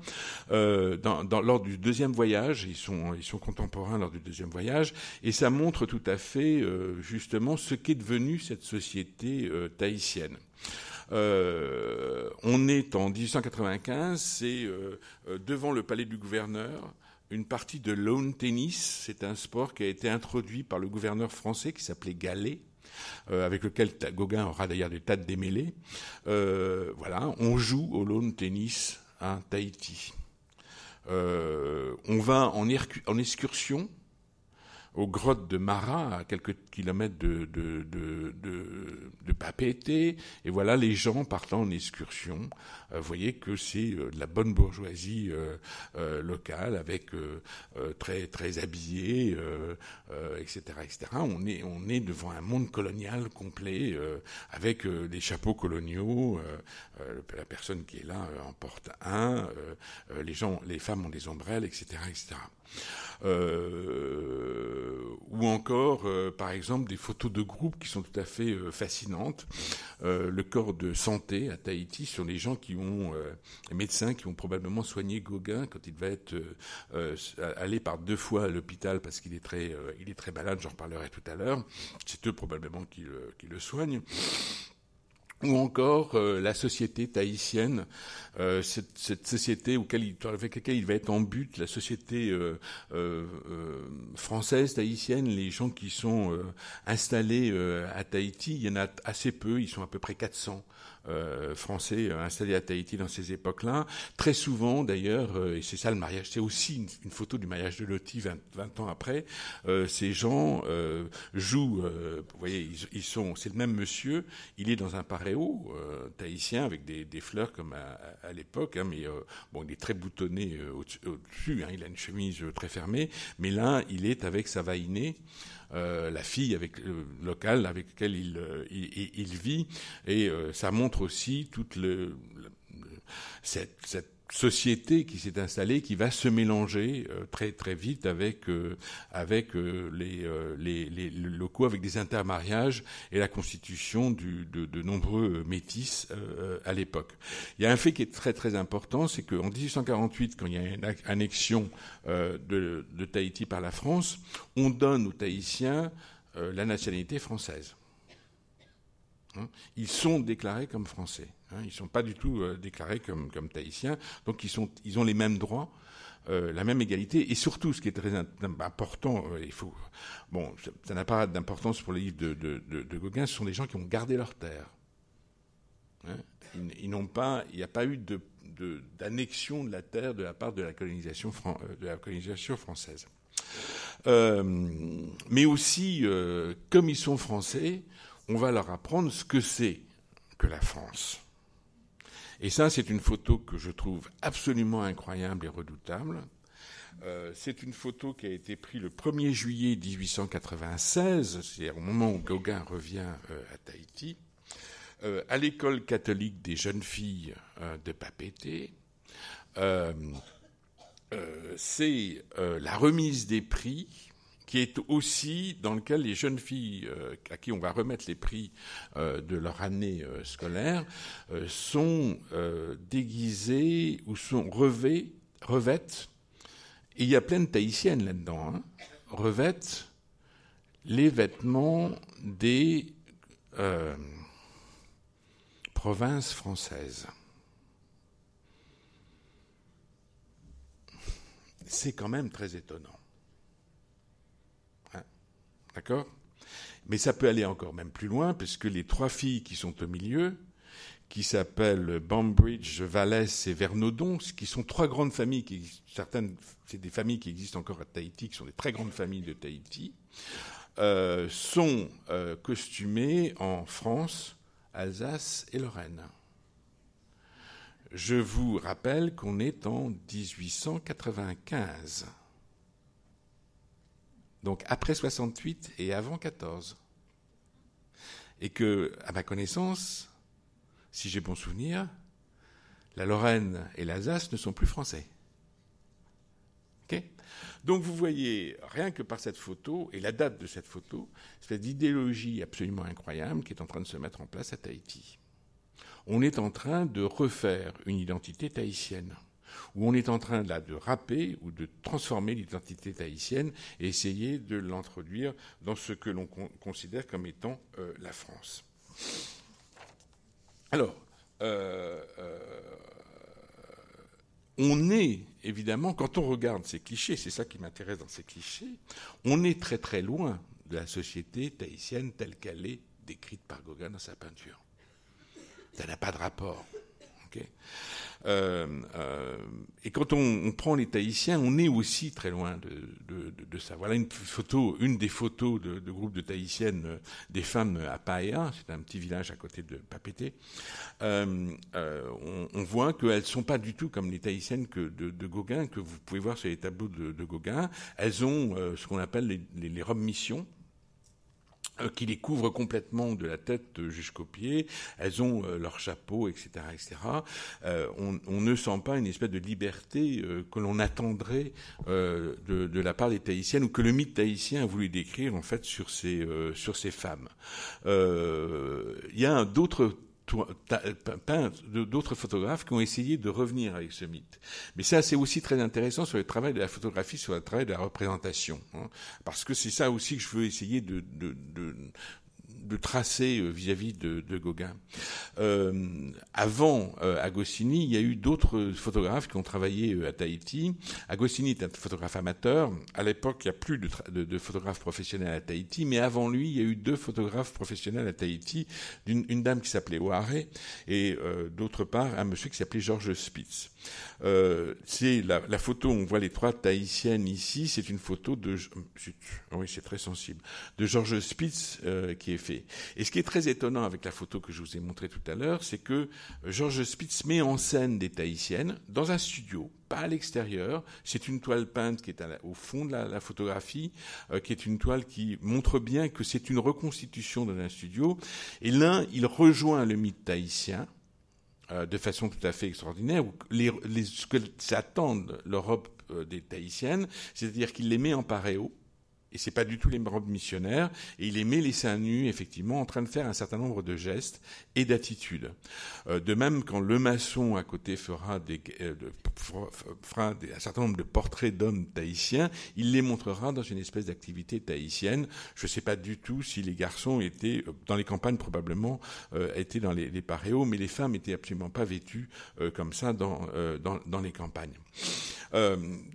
Dans, lors du deuxième voyage, ils sont, ils contemporains lors du deuxième voyage, et ça montre tout à fait justement ce qu'est devenue cette société tahitienne. Euh, on est en 1895, c'est euh, euh, devant le palais du gouverneur, une partie de lawn tennis. C'est un sport qui a été introduit par le gouverneur français qui s'appelait Gallet. Avec lequel Gauguin aura d'ailleurs des tas de démêlés. voilà, on joue au lawn tennis à Tahiti. on va en, en excursion aux grottes de Marat, à quelques kilomètres de, de, de, de, Papeete. Et voilà les gens partant en excursion. Euh, vous voyez que c'est euh, de la bonne bourgeoisie euh, locale, avec très très habillés, etc., etc. On est on est devant un monde colonial complet, avec des chapeaux coloniaux. la personne qui est là en porte un. les gens, les femmes ont des ombrelles, etc., etc. Ou encore, par exemple, des photos de groupe qui sont tout à fait euh, fascinantes. le corps de santé à Tahiti sur les gens qui ont, les médecins qui ont probablement soigné Gauguin quand il va être allé par deux fois à l'hôpital parce qu'il est très, il est très malade. J'en reparlerai tout à l'heure. C'est eux probablement qui le, qui le soignent ou encore euh, la société tahitienne, euh, cette, société auquel il, avec laquelle il va être en but, la société euh française tahitienne, les gens qui sont installés à Tahiti, il y en a assez peu, ils sont à peu près 400 euh, français euh, installés à Tahiti dans ces époques-là. Très souvent, d'ailleurs, euh, et c'est ça le mariage, c'est aussi une, photo du mariage de Loti 20, 20 ans après, ces gens jouent, vous voyez, ils, sont, c'est le même monsieur, il est dans un paréo tahitien avec des, des, fleurs comme à, à l'époque, hein, mais bon, il est très boutonné au-dessus, hein, il a une chemise très fermée, mais là, il est avec sa vainée. Euh, la fille avec, euh, locale avec laquelle il, euh, il, il, vit. Et ça montre aussi toute cette, société qui s'est installée, qui va se mélanger euh, très vite avec euh, euh, les, les, locaux, avec des intermariages et la constitution de, nombreux métis à l'époque. Il y a un fait qui est très important, c'est qu'en 1848, quand il y a une annexion de Tahiti par la France, on donne aux Tahitiens la nationalité française. Hein ils sont déclarés comme français. Hein, ils ne sont pas du tout euh, déclarés comme, comme tahitiens, donc ils, ont les mêmes droits. Euh, la même égalité et surtout ce qui est très important, euh, il faut bon, ça n'a pas d'importance pour les livres de, Gauguin, ce sont des gens qui ont gardé leur terre. Hein il n'y a pas eu d'annexion de, la terre de la part de la colonisation, française. Mais aussi, comme ils sont français, on va leur apprendre ce que c'est que la France. Et ça, c'est une photo que je trouve absolument incroyable et redoutable. Euh, c'est une photo qui a été prise le 1er juillet 1896, c'est-à-dire au moment où Gauguin revient euh, à Tahiti, euh, à l'école catholique des jeunes filles de Papété. C'est la remise des prix qui est aussi dans lequel les jeunes filles euh, à qui on va remettre les prix euh, de leur année euh, scolaire sont déguisées ou sont revêtes, et il y a plein de tahitiennes là-dedans, hein, revêtent les vêtements des provinces françaises. C'est quand même très étonnant. D'accord? Mais ça peut aller encore même plus loin, puisque les trois filles qui sont au milieu, qui s'appellent Bambridge, Vallès et Vernodon, qui sont trois grandes familles, qui, certaines, c'est des familles qui existent encore à Tahiti, qui sont des très grandes familles de Tahiti, euh, sont euh, costumées en France, Alsace et Lorraine. Je vous rappelle qu'on est en 1895. Donc après 68 et avant 14. Et que, à ma connaissance, si j'ai bon souvenir, la Lorraine et l'Alsace ne sont plus français. Donc vous voyez, rien que par cette photo, et la date de cette photo, cette idéologie absolument incroyable qui est en train de se mettre en place à Tahiti. On est en train de refaire une identité tahitienne, où on est en train là de râper ou de transformer l'identité tahitienne et essayer de l'introduire dans ce que l'on considère comme étant euh, la France. Alors, euh, euh, on est, évidemment, quand on regarde ces clichés, c'est ça qui m'intéresse dans ces clichés, on est très très loin de la société tahitienne telle qu'elle est décrite par Gauguin dans sa peinture. Ça n'a pas de rapport. Euh, euh, et quand on, prend les Tahitiens, on est aussi très loin de, ça. Voilà une photo, une des photos de, groupe de Tahitiennes, euh, des femmes à Paea, c'est un petit village à côté de Papété. on, voit qu'elles ne sont pas du tout comme les Tahitiennes que de, Gauguin, que vous pouvez voir sur les tableaux de, Gauguin. Elles ont ce qu'on appelle les, les euh, qui les couvrent complètement de la tête jusqu'aux pieds. Elles ont euh, leur chapeau, etc., etc. Euh, on, ne sent pas une espèce de liberté que l'on attendrait de, la part des Tahitiennes ou que le mythe tahitien a voulu décrire en fait sur ces sur ces femmes. Il y a d'autres d'autres photographes qui ont essayé de revenir avec ce mythe. Mais ça, c'est aussi très intéressant sur le travail de la photographie, sur le travail de la représentation. Hein. parce que c'est ça aussi que je veux essayer de, de tracer euh, vis-à-vis de, de, Gauguin. Euh, avant euh, Agostini, il y a eu d'autres photographes qui ont travaillé euh, à Tahiti. Agostini est un photographe amateur. À l'époque, il n'y a plus de, de, de, photographes professionnels à Tahiti, mais avant lui, il y a eu deux photographes professionnels à Tahiti, une, une dame qui s'appelait Oare et euh, d'autre part un monsieur qui s'appelait Georges Spitz. Euh, c'est la, la, photo, on voit les trois tahitiennes ici, c'est une photo de, oui c'est très sensible, de Georges Spitz euh, qui est fait. Et ce qui est très étonnant avec la photo que je vous ai montrée tout à l'heure, c'est que Georges Spitz met en scène des tahitiennes dans un studio, pas à l'extérieur. C'est une toile peinte qui est au fond de la, photographie, euh, qui est une toile qui montre bien que c'est une reconstitution d'un studio. Et l'un, il rejoint le mythe tahitien, euh, de façon tout à fait extraordinaire, les, ce que s'attendent l'Europe euh, des Tahitiennes, c'est-à-dire qu'il les met en paréo, et c'est pas du tout les robes missionnaires, et il met les seins nus, effectivement, en train de faire un certain nombre de gestes et d'attitudes. Euh, de même, quand le maçon à côté fera, des, euh, fera des, un certain nombre de portraits d'hommes tahitiens, il les montrera dans une espèce d'activité tahitienne. Je sais pas du tout si les garçons étaient, euh, dans les campagnes probablement, euh, étaient dans les, les paréos, mais les femmes étaient absolument pas vêtues euh, comme ça dans, dans, dans, les campagnes.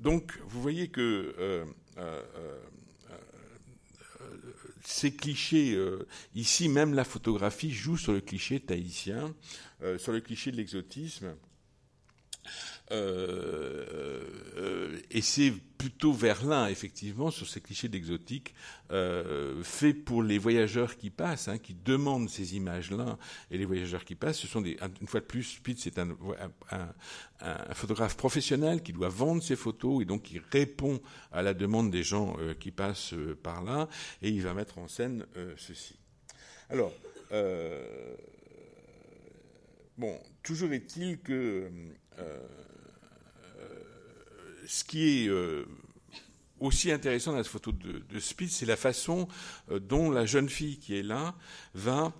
donc, vous voyez que ces clichés, euh, ici même la photographie joue sur le cliché tahitien, euh, sur le cliché de l'exotisme. Euh, euh, et c'est plutôt Verlin, effectivement, sur ces clichés d'exotique, euh, fait pour les voyageurs qui passent, hein, qui demandent ces images-là, et les voyageurs qui passent, ce sont des, une fois de plus, Spitz c'est un, photographe professionnel qui doit vendre ses photos et donc qui répond à la demande des gens euh, qui passent par là, et il va mettre en scène ceci. Alors, bon, toujours est-il que ce qui est euh, aussi intéressant dans cette photo de, de Spitz, c'est la façon euh, dont la jeune fille qui est là va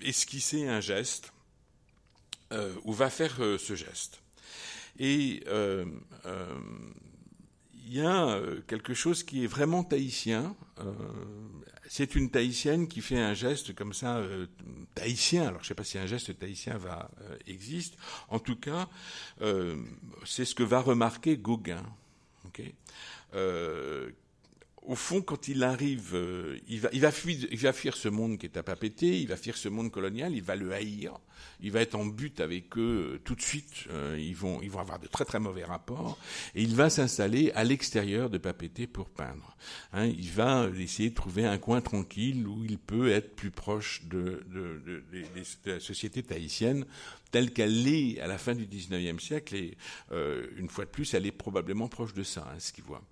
esquisser un geste euh, ou va faire ce geste. Et il y a quelque chose qui est vraiment tahitien. Euh, c'est une tahitienne qui fait un geste comme ça, euh, tahitien. Alors, je ne sais pas si un geste tahitien va, existe. En tout cas, c'est ce que va remarquer Gauguin. Okay au fond, quand il arrive, il, va, il, va fuir, il va fuir ce monde qui est à pas péter, il va fuir ce monde colonial, il va le haïr il va être en but avec eux euh, tout de suite. Euh, ils, vont, ils vont avoir de très très mauvais rapports. Et il va s'installer à l'extérieur de Papété pour peindre. Hein, il va essayer de trouver un coin tranquille où il peut être plus proche de, de, de, de la société tahitienne telle qu'elle l'est à la fin du XIXe siècle, et euh, une fois de plus, elle est probablement proche de ça, hein, ce qu'il voit.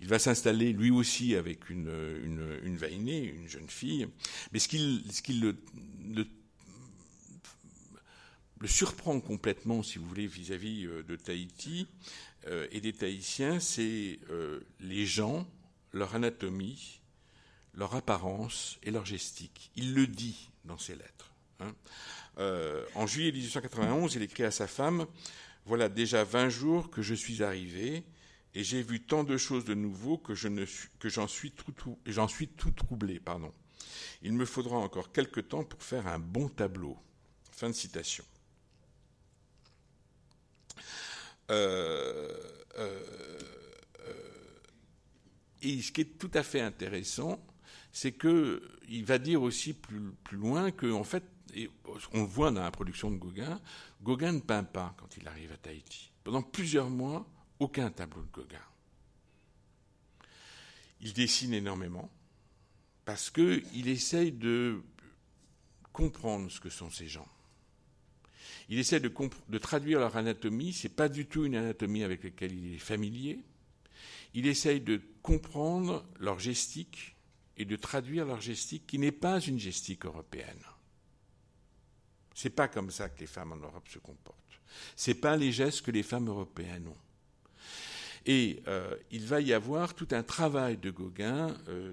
Il va s'installer lui aussi avec une, une, une vainée, une jeune fille, mais ce qui, ce qui le, surprend complètement, si vous voulez, vis-à-vis euh, de Tahiti euh, et des Tahitiens, c'est les gens, leur anatomie, leur apparence et leur gestique. Il le dit dans ses lettres. Hein. En juillet 1891, il écrit à sa femme Voilà déjà 20 jours que je suis arrivé et j'ai vu tant de choses de nouveau que, j'en suis, tout, suis tout troublé. Pardon. Il me faudra encore quelque temps pour faire un bon tableau. Fin de citation. Euh, euh, euh, et ce qui est tout à fait intéressant, c'est qu'il va dire aussi plus, plus loin que, en fait, et on le voit dans la production de Gauguin, Gauguin ne peint pas quand il arrive à Tahiti. Pendant plusieurs mois, aucun tableau de Gauguin. Il dessine énormément parce qu'il essaye de comprendre ce que sont ces gens. Il essaie de, traduire leur anatomie. C'est pas du tout une anatomie avec laquelle il est familier. Il essaye de comprendre leur gestique et de traduire leur gestique qui n'est pas une gestique européenne. C'est pas comme ça que les femmes en Europe se comportent. C'est pas les gestes que les femmes européennes ont. Et euh, il va y avoir tout un travail de Gauguin, euh,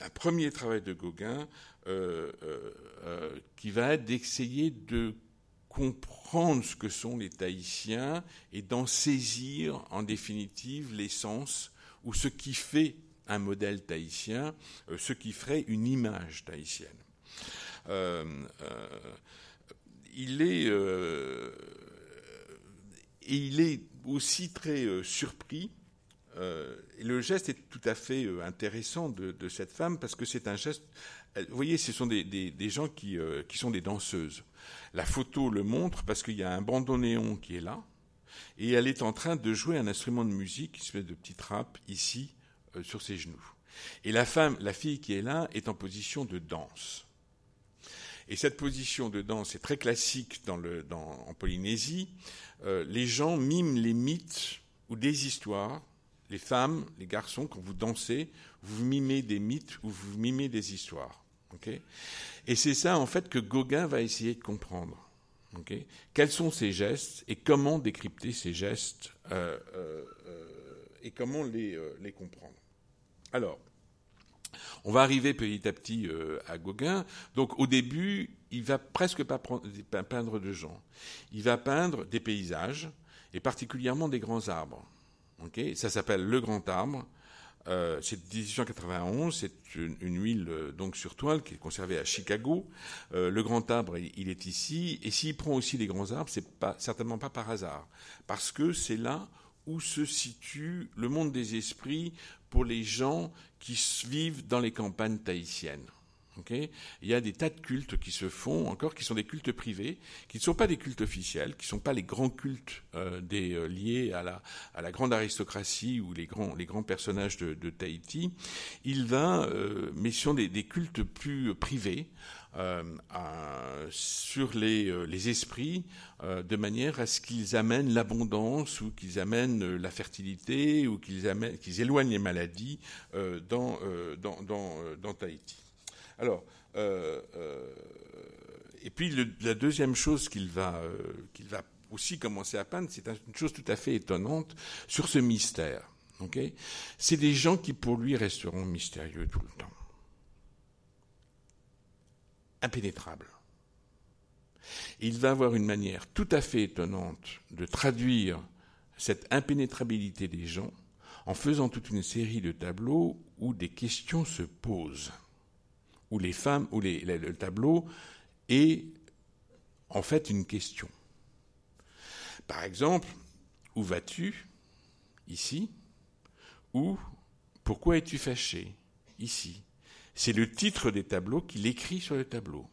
un premier travail de Gauguin, euh, qui va être d'essayer de comprendre ce que sont les Tahitiens et d'en saisir en définitive l'essence ou ce qui fait un modèle tahitien, ce qui ferait une image tahitienne. Euh, euh, il est et il est aussi très surpris. et le geste est tout à fait intéressant de, cette femme parce que c'est un geste. Vous voyez, ce sont des, gens qui, qui sont des danseuses. La photo le montre parce qu'il y a un bandoneon qui est là, et elle est en train de jouer un instrument de musique, une espèce de petite trappe, ici, euh, sur ses genoux. Et la femme, la fille qui est là, est en position de danse. Et cette position de danse est très classique dans en Polynésie. Euh, les gens miment les mythes ou des histoires. Les femmes, les garçons, quand vous dansez, vous mimez des mythes ou vous mimez des histoires. Et c'est ça, en fait, que Gauguin va essayer de comprendre. Quels sont ces gestes et comment décrypter ces gestes euh, euh, et comment les, les, comprendre? Alors, on va arriver petit à petit à Gauguin. Donc, au début, il va presque pas peindre de gens. Il va peindre des paysages et particulièrement des grands arbres. ça s'appelle le grand arbre. Euh, c'est 1891, c'est une, huile euh, donc sur toile qui est conservée à Chicago. Euh, le grand arbre, il, est ici, et s'il prend aussi les grands arbres, c'est pas certainement pas par hasard, parce que c'est là où se situe le monde des esprits pour les gens qui vivent dans les campagnes tahitiennes il y a des tas de cultes qui se font encore, qui sont des cultes privés, qui ne sont pas des cultes officiels, qui ne sont pas les grands cultes euh, euh, liés à la, grande aristocratie ou les grands, personnages de, de Tahiti. Il va, euh, mais ce sont des cultes plus privés. Sur les, les esprits de manière à ce qu'ils amènent l'abondance ou qu'ils amènent la fertilité ou qu'ils qu'ils éloignent les maladies dans, Tahiti. Alors, euh, euh, et puis la deuxième chose qu'il va, euh, qu'il va aussi commencer à peindre, c'est une chose tout à fait étonnante sur ce mystère. c'est des gens qui pour lui resteront mystérieux tout le temps, impénétrables. il va avoir une manière tout à fait étonnante de traduire cette impénétrabilité des gens en faisant toute une série de tableaux où des questions se posent, où les femmes, où le tableau est en fait une question. Par exemple, où vas-tu Ici? Ou pourquoi es-tu fâché? Ici. C'est le titre des tableaux qu'il écrit sur le tableau.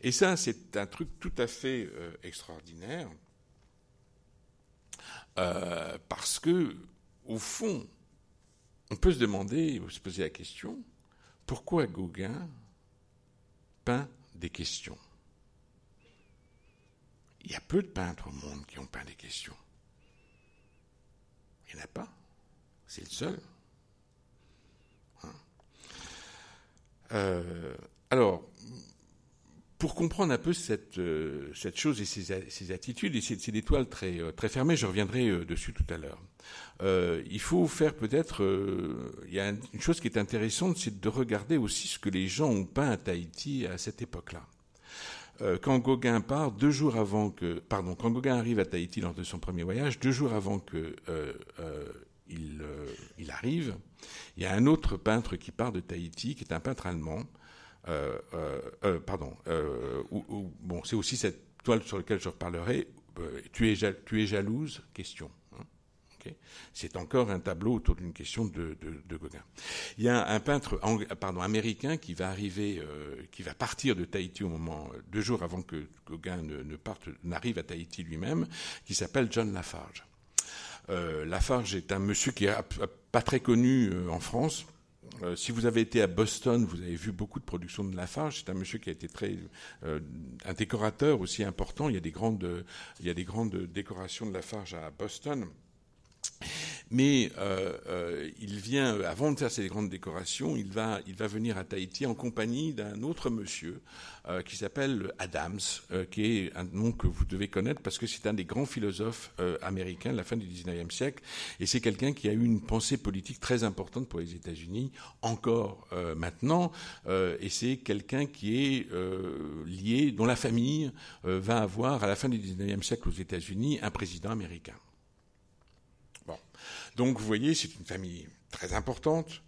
Et ça, c'est un truc tout à fait euh, extraordinaire, euh, parce que, au fond, on peut se demander, se poser la question, pourquoi Gauguin peint des questions? Il y a peu de peintres au monde qui ont peint des questions. Il n'y en a pas. C'est le seul. Hein. Euh, alors, pour comprendre un peu cette, euh, chose et ces, attitudes, et c'est des toiles très, euh, fermées, je reviendrai dessus tout à l'heure. il faut faire peut-être, il y a une chose qui est intéressante, c'est de regarder aussi ce que les gens ont peint à Tahiti à cette époque-là. quand Gauguin part, deux jours avant que, pardon, quand Gauguin arrive à Tahiti lors de son premier voyage, deux jours avant que il, il arrive, il y a un autre peintre qui part de Tahiti, qui est un peintre allemand, euh, euh, euh, pardon, bon, c'est aussi cette toile sur laquelle je reparlerai. tu, es, jalouse? Question. Hein, c'est encore un tableau autour d'une question de, Gauguin. Il y a un peintre pardon, américain qui va arriver, qui va partir de Tahiti au moment deux jours avant que Gauguin ne, parte, n'arrive à Tahiti lui-même, qui s'appelle John Lafarge. Lafarge est un monsieur qui est pas très connu en France, euh, si vous avez été à Boston, vous avez vu beaucoup de productions de Lafarge. C'est un monsieur qui a été très euh, un décorateur aussi important. Il y a des grandes, il y a des grandes décorations de Lafarge à Boston. Mais euh, euh, il vient, avant de faire ces grandes décorations, il va, venir à Tahiti en compagnie d'un autre monsieur euh, qui s'appelle Adams, qui est un nom que vous devez connaître parce que c'est un des grands philosophes américains de la fin du XIXe siècle, et c'est quelqu'un qui a eu une pensée politique très importante pour les États-Unis, encore maintenant, et c'est quelqu'un qui est lié, dont la famille va avoir à la fin du XIXe siècle aux États-Unis un président américain. Donc vous voyez, c'est une famille très importante.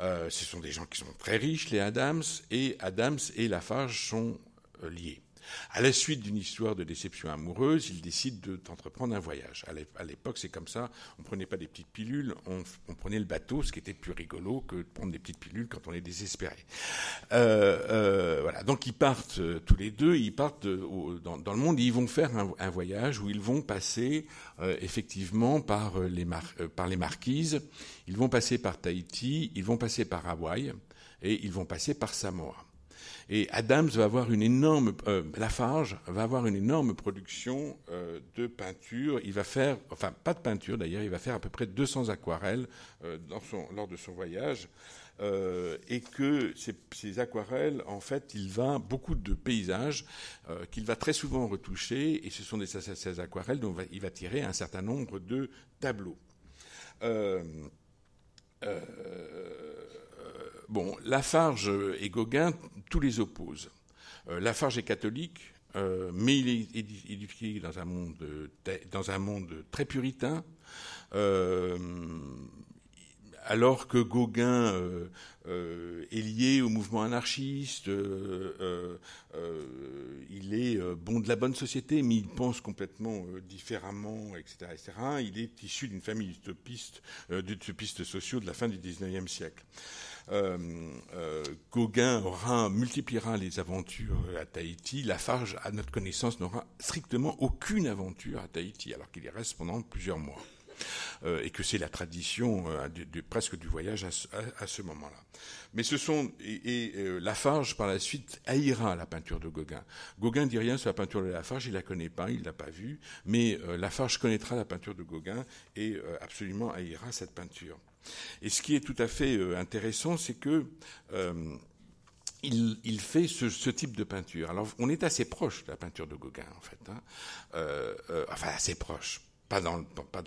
Euh, ce sont des gens qui sont très riches, les Adams, et Adams et Lafarge sont euh, liés. À la suite d'une histoire de déception amoureuse, il décide d'entreprendre un voyage. À l'époque, c'est comme ça. On ne prenait pas des petites pilules, on, prenait le bateau, ce qui était plus rigolo que de prendre des petites pilules quand on est désespéré. Euh, euh, voilà. Donc ils partent euh, tous les deux, ils partent dans, le monde, et ils vont faire un, voyage où ils vont passer effectivement par les, par les Marquises, ils vont passer par Tahiti, ils vont passer par Hawaï et ils vont passer par Samoa. Et Adams va avoir une énorme, euh, Lafarge va avoir une énorme production euh, de peinture. Il va faire, enfin pas de peinture d'ailleurs, il va faire à peu près 200 aquarelles euh, lors de son voyage. et que ces, aquarelles, en fait, il va beaucoup de paysages qu'il va très souvent retoucher, et ce sont des, ces, aquarelles dont il va tirer un certain nombre de tableaux. Euh, bon, Lafarge et Gauguin, tous les opposent. Euh, Lafarge est catholique, euh, mais il est éduqué dans un monde, dans un monde très puritain. Euh, alors que Gauguin est lié au mouvement anarchiste, il est bon de la bonne société, mais il pense complètement différemment, etc., etc. Il est issu d'une famille d'utopistes, d'utopistes sociaux de la fin du XIXe siècle. Euh, euh, Gauguin aura, multipliera les aventures à Tahiti. Lafarge, à notre connaissance, n'aura strictement aucune aventure à Tahiti, alors qu'il y reste pendant plusieurs mois. Euh, et que c'est la tradition de, presque du voyage à, ce moment-là. Mais ce sont et, Lafarge par la suite haïra la peinture de Gauguin. Gauguin dit rien sur la peinture de Lafarge, il la connaît pas, il l'a pas vue, mais Lafarge connaîtra la peinture de Gauguin et absolument haïra cette peinture. Et ce qui est tout à fait euh, intéressant, c'est que euh, il, fait ce, type de peinture. Alors, on est assez proche de la peinture de Gauguin, en fait. Hein. Euh, enfin, assez proche. Pas dans,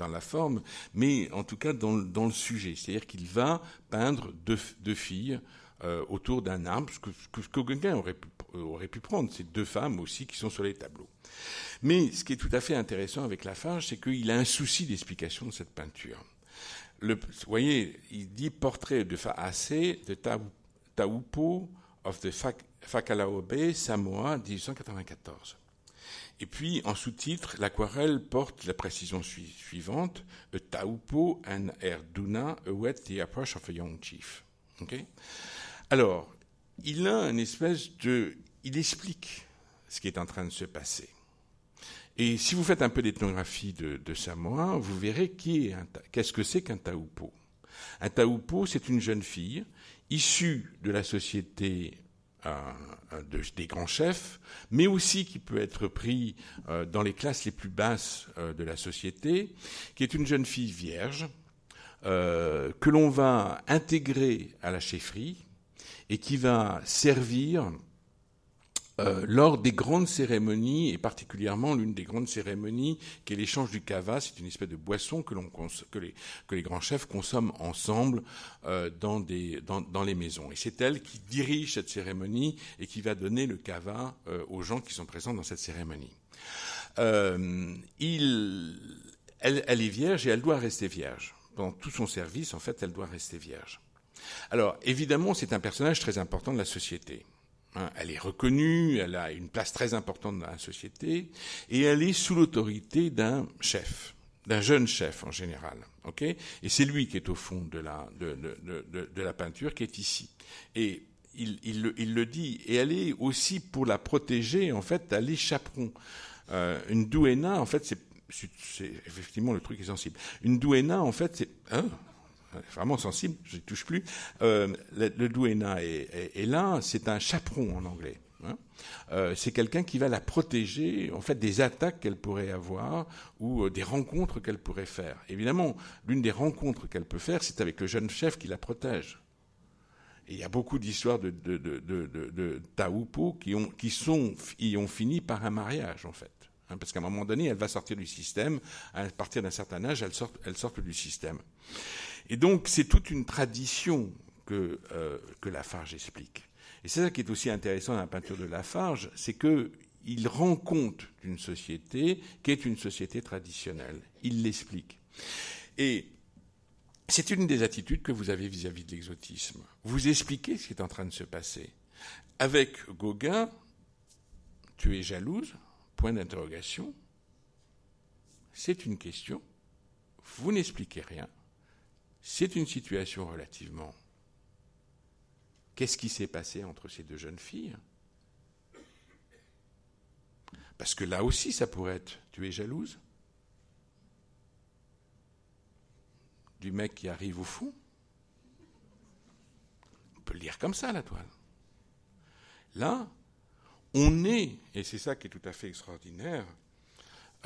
la forme, mais en tout cas dans, le sujet. C'est-à-dire qu'il va peindre deux, filles autour d'un arbre, ce que, pu, aurait pu prendre, ces deux femmes aussi qui sont sur les tableaux. Mais ce qui est tout à fait intéressant avec Lafarge, c'est qu'il a un souci d'explication de cette peinture. Le, vous voyez, il dit portrait de Fa'ase de Taupo of the Fakalaobe, Samoa, 1894. Et puis, en sous-titre, l'aquarelle porte la précision suivante A Taupo and Erduna await the approach of a young chief. Alors, il a une espèce de. Il explique ce qui est en train de se passer. Et si vous faites un peu d'ethnographie de, Samoa, vous verrez qu'est-ce que c'est qu'un taupo. Un taupo, c'est une jeune fille issue de la société des grands chefs, mais aussi qui peut être pris euh, dans les classes les plus basses euh, de la société, qui est une jeune fille vierge, euh, que l'on va intégrer à la chefferie et qui va servir euh, lors des grandes cérémonies, et particulièrement l'une des grandes cérémonies qui est l'échange du kava, c'est une espèce de boisson que, que, les, que les grands chefs consomment ensemble euh, dans, des, dans, dans, les maisons. Et c'est elle qui dirige cette cérémonie et qui va donner le kava euh, aux gens qui sont présents dans cette cérémonie. il, elle, elle est vierge et elle doit rester vierge. Dans tout son service, en fait, elle doit rester vierge. Alors, évidemment, c'est un personnage très important de la société. Hein, elle est reconnue, elle a une place très importante dans la société, et elle est sous l'autorité d'un chef, d'un jeune chef en général. Okay et c'est lui qui est au fond de la, de, la peinture, qui est ici. Et il, le dit, et elle est aussi pour la protéger, en fait, elle est chaperon. Euh, une duena, en fait, c'est effectivement le truc est sensible. Une duena, en fait, c'est hein? Vraiment sensible, je ne touche plus. Euh, le, le, duena est, là, c'est un chaperon en anglais. Hein. Euh, c'est quelqu'un qui va la protéger en fait des attaques qu'elle pourrait avoir ou euh, des rencontres qu'elle pourrait faire. Évidemment, l'une des rencontres qu'elle peut faire, c'est avec le jeune chef qui la protège. Et il y a beaucoup d'histoires de, de, Taupo qui ont, qui sont, y ont fini par un mariage en fait. Hein, parce qu'à un moment donné, elle va sortir du système. À partir d'un certain âge, elle sort, elle sort du système. Et donc, c'est toute une tradition que, euh, que Lafarge explique. Et c'est ça qui est aussi intéressant dans la peinture de Lafarge, c'est qu'il rend compte d'une société qui est une société traditionnelle. Il l'explique. Et c'est une des attitudes que vous avez vis-à-vis de l'exotisme. Vous expliquez ce qui est en train de se passer. Avec Gauguin, tu es jalouse Point d'interrogation. C'est une question. Vous n'expliquez rien. C'est une situation relativement. Qu'est-ce qui s'est passé entre ces deux jeunes filles? Parce que là aussi, ça pourrait être tu es jalouse? Du mec qui arrive au fond? On peut le lire comme ça, la toile. Là, on est, et c'est ça qui est tout à fait extraordinaire,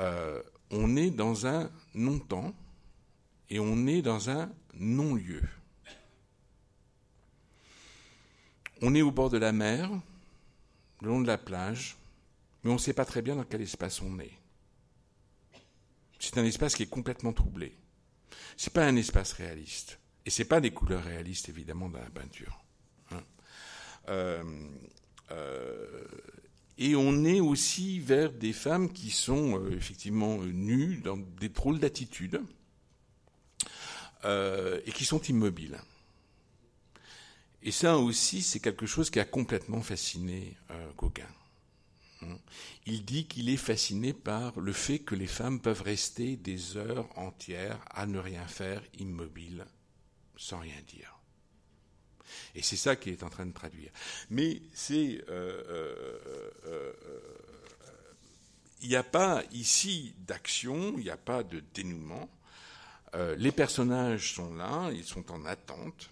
euh, on est dans un non-temps et on est dans un non-lieu. On est au bord de la mer, le long de la plage, mais on ne sait pas très bien dans quel espace on est. C'est un espace qui est complètement troublé. Ce n'est pas un espace réaliste. Et ce n'est pas des couleurs réalistes, évidemment, dans la peinture. Hein. Euh, euh, et on est aussi vers des femmes qui sont euh, effectivement nues dans des drôles d'attitudes euh, et qui sont immobiles. Et ça aussi, c'est quelque chose qui a complètement fasciné euh, Gauguin. Hein? Il dit qu'il est fasciné par le fait que les femmes peuvent rester des heures entières à ne rien faire, immobiles, sans rien dire. Et c'est ça qu'il est en train de traduire. Mais c'est il n'y a pas ici d'action, il n'y a pas de dénouement. Euh, les personnages sont là, ils sont en attente.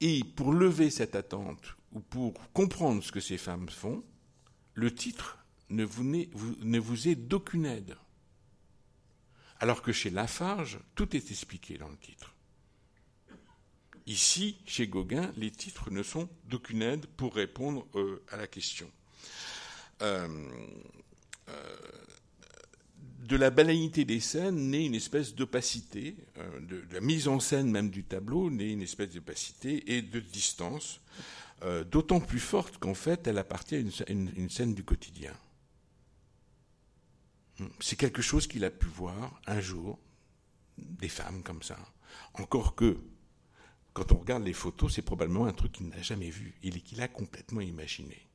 Et pour lever cette attente, ou pour comprendre ce que ces femmes font, le titre ne vous, est d'aucune aide. Alors que chez Lafarge, tout est expliqué dans le titre. Ici, chez Gauguin, les titres ne sont d'aucune aide pour répondre euh, à la question. Euh, de la banalité des scènes naît une espèce d'opacité, euh, de, la mise en scène même du tableau naît une espèce d'opacité et de distance, euh, d'autant plus forte qu'en fait elle appartient à une, scène du quotidien. C'est quelque chose qu'il a pu voir un jour, des femmes comme ça. Encore que, quand on regarde les photos, c'est probablement un truc qu'il n'a jamais vu, et qu'il a complètement imaginé.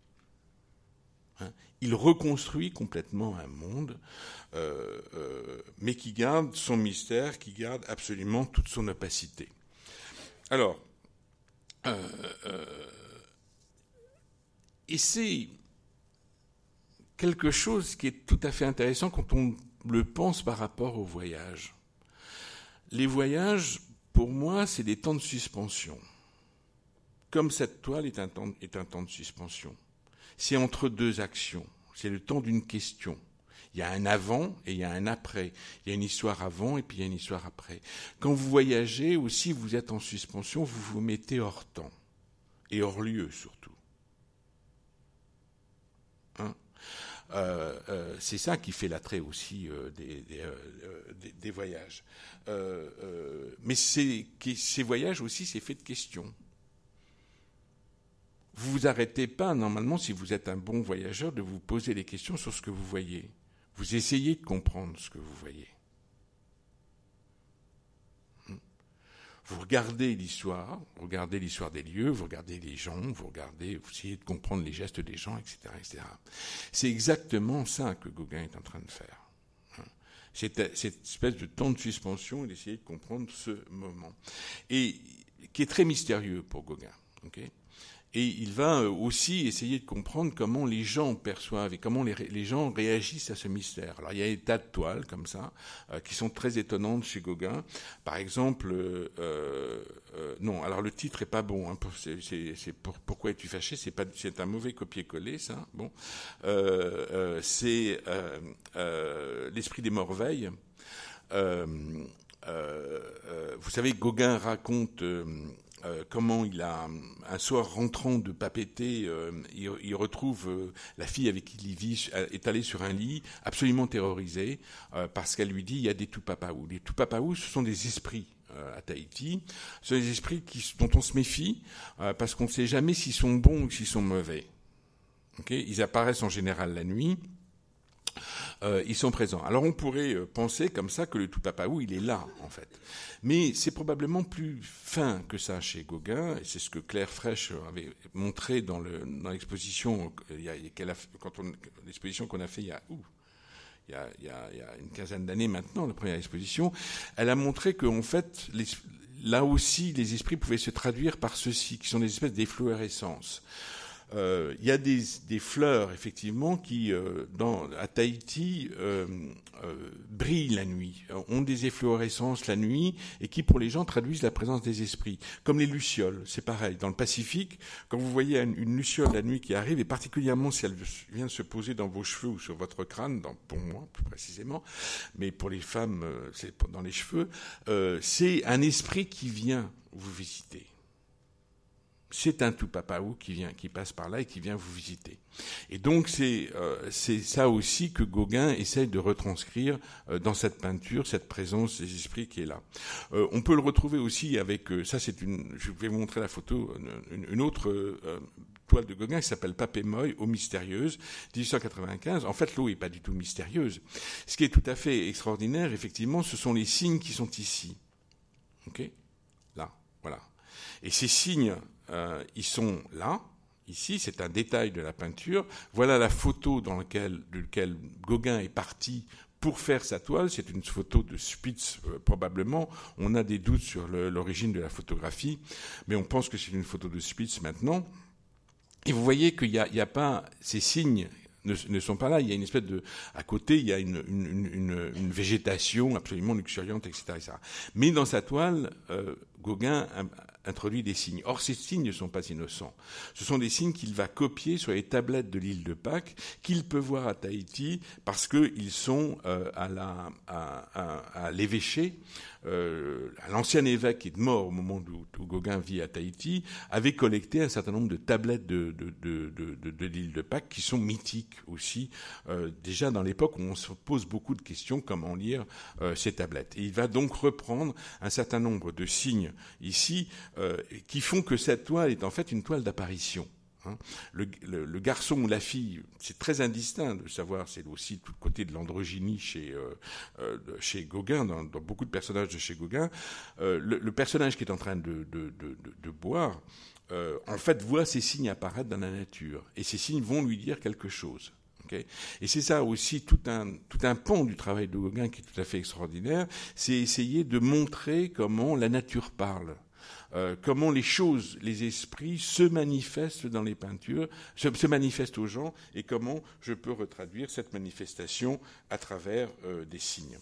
Hein. il reconstruit complètement un monde, euh, euh, mais qui garde son mystère, qui garde absolument toute son opacité. Alors, euh, et c'est quelque chose qui est tout à fait intéressant quand on le pense par rapport au voyage. Les voyages, pour moi, c'est des temps de suspension. Comme cette toile est un temps, est un temps de suspension c'est entre deux actions. C'est le temps d'une question. Il y a un avant et il y a un après. Il y a une histoire avant et puis il y a une histoire après. Quand vous voyagez aussi, vous êtes en suspension, vous vous mettez hors temps et hors lieu surtout. Hein? Euh, euh, c'est ça qui fait l'attrait aussi euh, des, voyages. mais ces voyages aussi, c'est fait de questions. Vous vous arrêtez pas, normalement, si vous êtes un bon voyageur, de vous poser des questions sur ce que vous voyez. Vous essayez de comprendre ce que vous voyez. Vous regardez l'histoire, vous regardez l'histoire des lieux, vous regardez les gens, vous regardez, vous essayez de comprendre les gestes des gens, etc., etc. C'est exactement ça que Gauguin est en train de faire. C'est cette espèce de temps de suspension et d'essayer de comprendre ce moment. Et qui est très mystérieux pour Gauguin. Et il va euh, aussi essayer de comprendre comment les gens perçoivent et comment les, gens réagissent à ce mystère. Alors il y a des tas de toiles comme ça euh, qui sont très étonnantes chez Gauguin. Par exemple, euh, non, alors le titre est pas bon. Hein, pourquoi es-tu fâché? C'est pas, c'est un mauvais copier-coller ça. Bon, c'est l'esprit des morveilles. vous savez, Gauguin raconte euh, comment il a, un soir rentrant de Papeete, euh, il, retrouve euh, la fille avec qui il vit étalée sur un lit, absolument terrorisée, parce qu'elle lui dit il y a des tupapaous. Les tupapaous, ce sont des esprits à Tahiti. Ce sont des esprits dont on se méfie, parce qu'on ne sait jamais s'ils sont bons ou s'ils sont mauvais. ils apparaissent en général la nuit. Euh, ils sont présents. Alors on pourrait euh, penser comme ça que le tout papaou, il est là, en fait. Mais c'est probablement plus fin que ça chez Gauguin, et c'est ce que Claire Fraîche avait montré dans l'exposition, l'exposition qu'on a fait il y a, il, y a, il, y a, une quinzaine d'années maintenant, la première exposition, elle a montré qu'en fait, là aussi, les esprits pouvaient se traduire par ceci, qui sont des espèces d'efflorescences. Euh, il y a des, fleurs, effectivement, qui, euh, dans, à Tahiti, euh, brillent la nuit, ont des efflorescences la nuit, et qui, pour les gens, traduisent la présence des esprits. Comme les lucioles, c'est pareil. Dans le Pacifique, quand vous voyez une, luciole la nuit qui arrive, et particulièrement si elle vient se poser dans vos cheveux ou sur votre crâne, pour moi plus précisément, mais pour les femmes, c'est dans les cheveux, c'est un esprit qui vient vous visiter c'est un tout papaou qui vient, qui passe par là et qui vient vous visiter. Et donc c'est euh, ça aussi que Gauguin essaye de retranscrire euh, dans cette peinture, cette présence des esprits qui est là. Euh, on peut le retrouver aussi avec ça, c'est une. Je vais vous montrer la photo, une, autre toile de Gauguin qui s'appelle Papémoy, eau mystérieuse, 1895. En fait, l'eau est pas du tout mystérieuse. Ce qui est tout à fait extraordinaire, effectivement, ce sont les signes qui sont ici. Ok, là, voilà. Et ces signes euh, ils sont là. Ici, c'est un détail de la peinture. Voilà la photo dans laquelle, Gauguin est parti pour faire sa toile. C'est une photo de Spitz, euh, probablement. On a des doutes sur l'origine de la photographie, mais on pense que c'est une photo de Spitz maintenant. Et vous voyez qu'il n'y a, pas ces signes ne, sont pas là. Il y a une espèce de, à côté, il y a une, végétation absolument luxuriante, etc., etc., Mais dans sa toile, euh, Gauguin introduit des signes. Or, ces signes ne sont pas innocents. Ce sont des signes qu'il va copier sur les tablettes de l'île de Pâques, qu'il peut voir à Tahiti, parce qu'ils sont euh, à l'évêché l'ancien évêque qui est mort au moment où, Gauguin vit à Tahiti, avait collecté un certain nombre de tablettes de, de, l'île de Pâques qui sont mythiques aussi, euh, déjà dans l'époque où on se pose beaucoup de questions comment lire euh, ces tablettes. Et il va donc reprendre un certain nombre de signes ici qui font que cette toile est en fait une toile d'apparition. Hein. Le, garçon ou la fille, c'est très indistinct de savoir, c'est aussi tout le côté de l'androgynie chez, euh, euh, Gauguin, dans, beaucoup de personnages de chez Gauguin. Euh, le, personnage qui est en train de, boire, en fait, voit ces signes apparaître dans la nature. Et ces signes vont lui dire quelque chose. et c'est ça aussi tout un, tout un du travail de Gauguin qui est tout à fait extraordinaire, c'est essayer de montrer comment la nature parle. Euh, comment les choses, les esprits se manifestent dans les peintures, se, manifestent aux gens, et comment je peux retraduire cette manifestation à travers euh, des signes.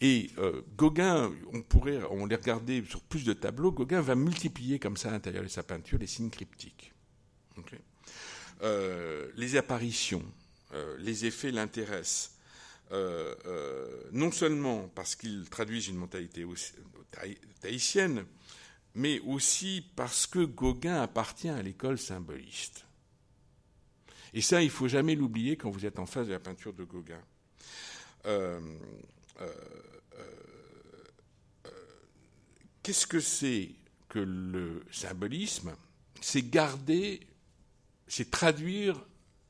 Et euh, Gauguin, on pourrait, on les regarder sur plus de tableaux, Gauguin va multiplier comme ça à l'intérieur de sa peinture les signes cryptiques. les apparitions, les effets l'intéressent. non seulement parce qu'ils traduisent une mentalité tahitienne, mais aussi parce que Gauguin appartient à l'école symboliste. Et ça, il ne faut jamais l'oublier quand vous êtes en face de la peinture de Gauguin. Euh, euh, euh, qu'est-ce que c'est que le symbolisme? C'est garder, c'est traduire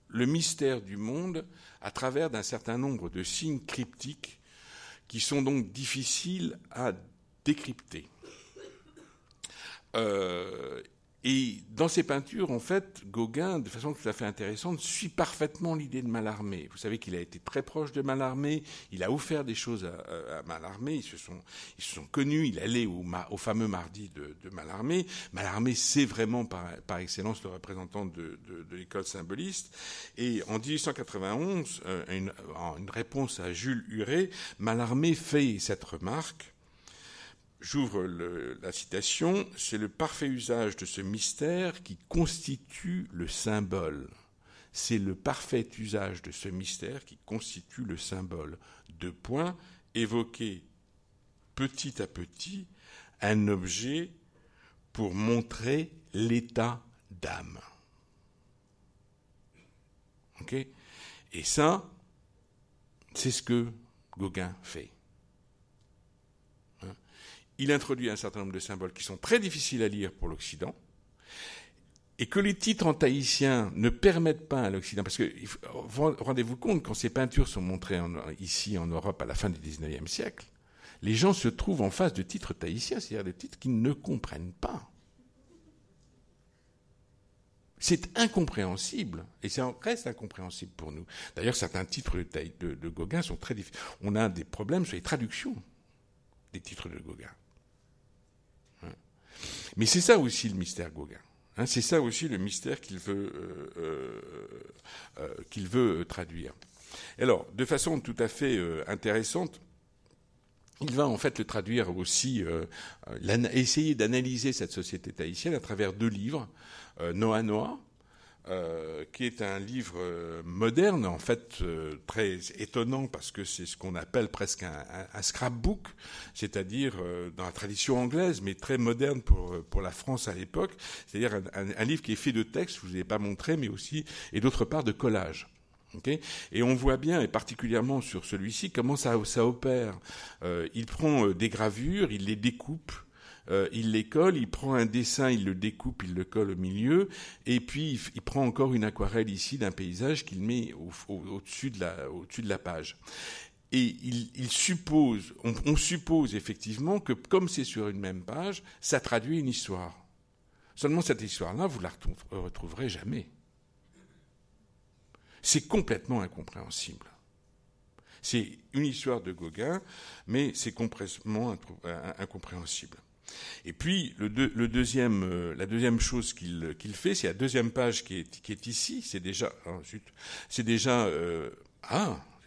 le mystère du monde à travers d'un certain nombre de signes cryptiques qui sont donc difficiles à décrypter. Euh, et dans ses peintures, en fait, Gauguin, de façon tout à fait intéressante, suit parfaitement l'idée de Mallarmé. Vous savez qu'il a été très proche de Mallarmé, il a offert des choses à, Mallarmé, ils se, sont, ils se sont connus, il allait au, au fameux mardi de, de Mallarmé. Mallarmé, c'est vraiment par, par, excellence le représentant de, de, l'école symboliste. Et en 1891, euh, une, en une réponse à Jules Huret, Mallarmé fait cette remarque J'ouvre la citation, c'est le parfait usage de ce mystère qui constitue le symbole. C'est le parfait usage de ce mystère qui constitue le symbole. Deux points, évoquer petit à petit un objet pour montrer l'état d'âme. Et ça, c'est ce que Gauguin fait il introduit un certain nombre de symboles qui sont très difficiles à lire pour l'Occident, et que les titres en tahitien ne permettent pas à l'Occident, parce que rendez-vous compte, quand ces peintures sont montrées ici en Europe à la fin du XIXe siècle, les gens se trouvent en face de titres tahitiens, c'est-à-dire des titres qu'ils ne comprennent pas. C'est incompréhensible, et ça reste incompréhensible pour nous. D'ailleurs, certains titres de, de Gauguin sont très difficiles. On a des problèmes sur les traductions des titres de Gauguin. Mais c'est ça aussi le mystère Gauguin. Hein, c'est ça aussi le mystère qu'il veut, euh, euh, euh, qu'il veut traduire. Alors, de façon tout à fait intéressante, il va en fait le traduire aussi, essayer d'analyser cette société tahitienne à travers deux livres, Noah Noah, euh, qui est un livre euh, moderne, en fait euh, très étonnant parce que c'est ce qu'on appelle presque un, scrapbook, c'est-à-dire dans la tradition anglaise, mais très moderne pour, pour la France à l'époque, c'est-à-dire un, livre qui est fait de textes, je vous ai pas montré, mais aussi, et d'autre part de collages. et on voit bien, et particulièrement sur celui-ci, comment ça, ça opère. il prend des gravures, il les découpe, euh, il les colle, il prend un dessin, il le découpe, il le colle au milieu, et puis il, prend encore une aquarelle ici d'un paysage qu'il met au-dessus de, la, page. Et il, suppose, on, suppose effectivement que comme c'est sur une même page, ça traduit une histoire. Seulement cette histoire-là, vous la retrouverez jamais. C'est complètement incompréhensible. C'est une histoire de Gauguin, mais c'est complètement incompréhensible. Et puis, euh, la deuxième chose qu'il fait, c'est la deuxième page qui est, ici. C'est déjà, déjà, euh,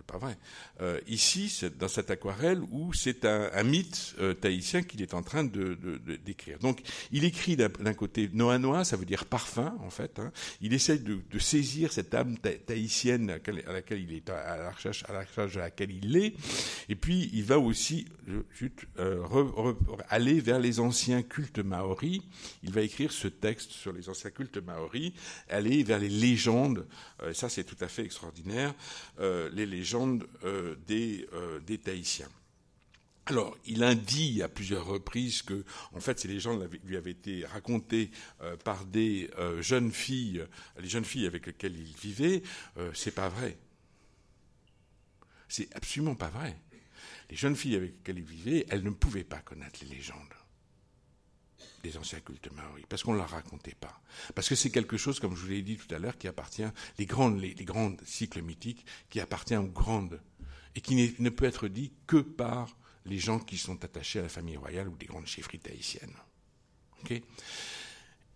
pas vrai. Euh, ici, dans cette aquarelle où c'est un, mythe euh, tahitien qu'il est en train de, de, de, d'écrire. Donc, il écrit d'un, côté noa ça veut dire parfum en fait. Hein. Il essaye de, saisir cette âme tahitienne à laquelle, il est, à la recherche, à la recherche à laquelle il est. Et puis, il va aussi euh, aller vers les anciens cultes maoris. Il va écrire ce texte sur les anciens cultes maoris, aller vers les légendes. Euh, ça, c'est tout à fait extraordinaire. Euh, les légendes euh, des, des Tahitiens. Alors, il indique à plusieurs reprises que, en fait, ces légendes lui avaient été racontées par des jeunes filles, les jeunes filles avec lesquelles il vivait. c'est pas vrai. C'est absolument pas vrai. Les jeunes filles avec lesquelles il vivait, elles ne pouvaient pas connaître les légendes des anciens cultes maoris, parce qu'on ne leur racontait pas. Parce que c'est quelque chose, comme je vous l'ai dit tout à l'heure, qui appartient, les grandes, les, grandes cycles mythiques, qui appartient aux grandes, et qui ne peut être dit que par les gens qui sont attachés à la famille royale ou des grandes chefferies tahitiennes.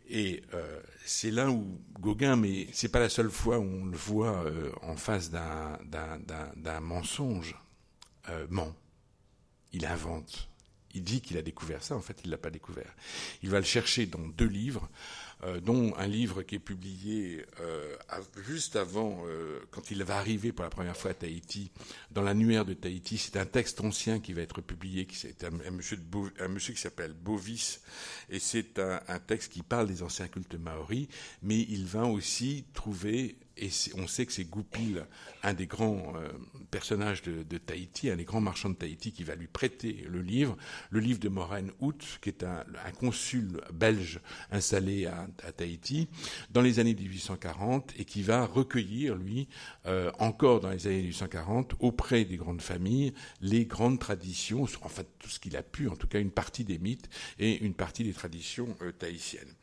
et euh, c'est là où Gauguin, mais c'est pas la seule fois où on le voit euh, en face d'un mensonge, euh, ment. Il invente il dit qu'il a découvert ça, en fait, il ne l'a pas découvert. Il va le chercher dans deux livres, euh, dont un livre qui est publié euh, juste avant, euh, quand il va arriver pour la première fois à Tahiti, dans l'annuaire de Tahiti. C'est un texte ancien qui va être publié, qui c'est un, monsieur, qui s'appelle Bovis, et c'est un, un texte qui parle des anciens cultes maoris, mais il va aussi trouver et on sait que c'est Goupil, un des grands euh, personnages de, Tahiti, un des grands marchands de Tahiti, qui va lui prêter le livre, le livre de Moraine Hout, qui est un, consul belge installé à, Tahiti dans les années 1840 et qui va recueillir, lui, euh, encore dans les années 1840, auprès des grandes familles, les grandes traditions, en fait tout ce qu'il a pu, en tout cas une partie des mythes et une partie des traditions euh, tahitiennes.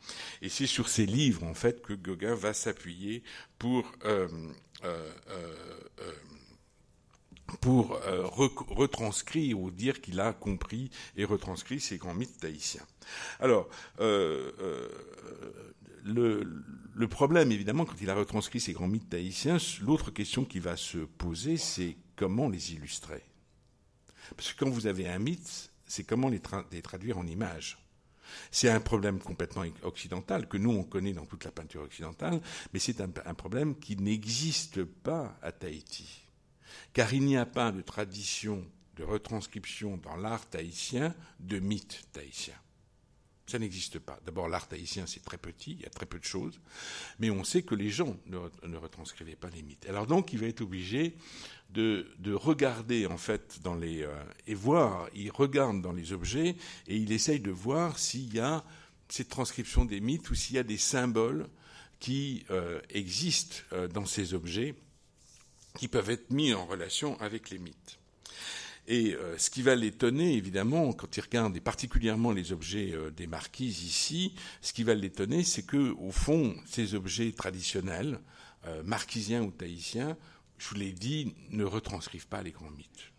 Et c'est sur ces livres, en fait, que Gauguin va s'appuyer pour euh, euh, euh, pour retranscrire ou dire qu'il a compris et retranscrit ces grands mythes tahitiens. Alors, le, problème, évidemment, quand il a retranscrit ces grands mythes tahitiens, l'autre question qui va se poser, c'est comment les illustrer? Parce que quand vous avez un mythe, c'est comment les traduire en images. C'est un problème complètement occidental que nous on connaît dans toute la peinture occidentale, mais c'est un, problème qui n'existe pas à Tahiti, car il n'y a pas de tradition de retranscription dans l'art tahitien de mythes tahitiens. Ça n'existe pas. D'abord, l'art tahitien, c'est très petit, il y a très peu de choses, mais on sait que les gens ne, retranscrivaient pas les mythes. Alors donc, il va être obligé de, regarder, en fait, dans les... Euh, et voir, il regarde dans les objets, et il essaye de voir s'il y a cette transcription des mythes ou s'il y a des symboles qui euh, existent euh, dans ces objets, qui peuvent être mis en relation avec les mythes. Et ce qui va l'étonner, évidemment, quand il regarde, et particulièrement les objets des marquises ici, ce qui va l'étonner, c'est que, au fond, ces objets traditionnels, marquisiens ou tahitiens, je vous l'ai dit, ne retranscrivent pas les grands mythes.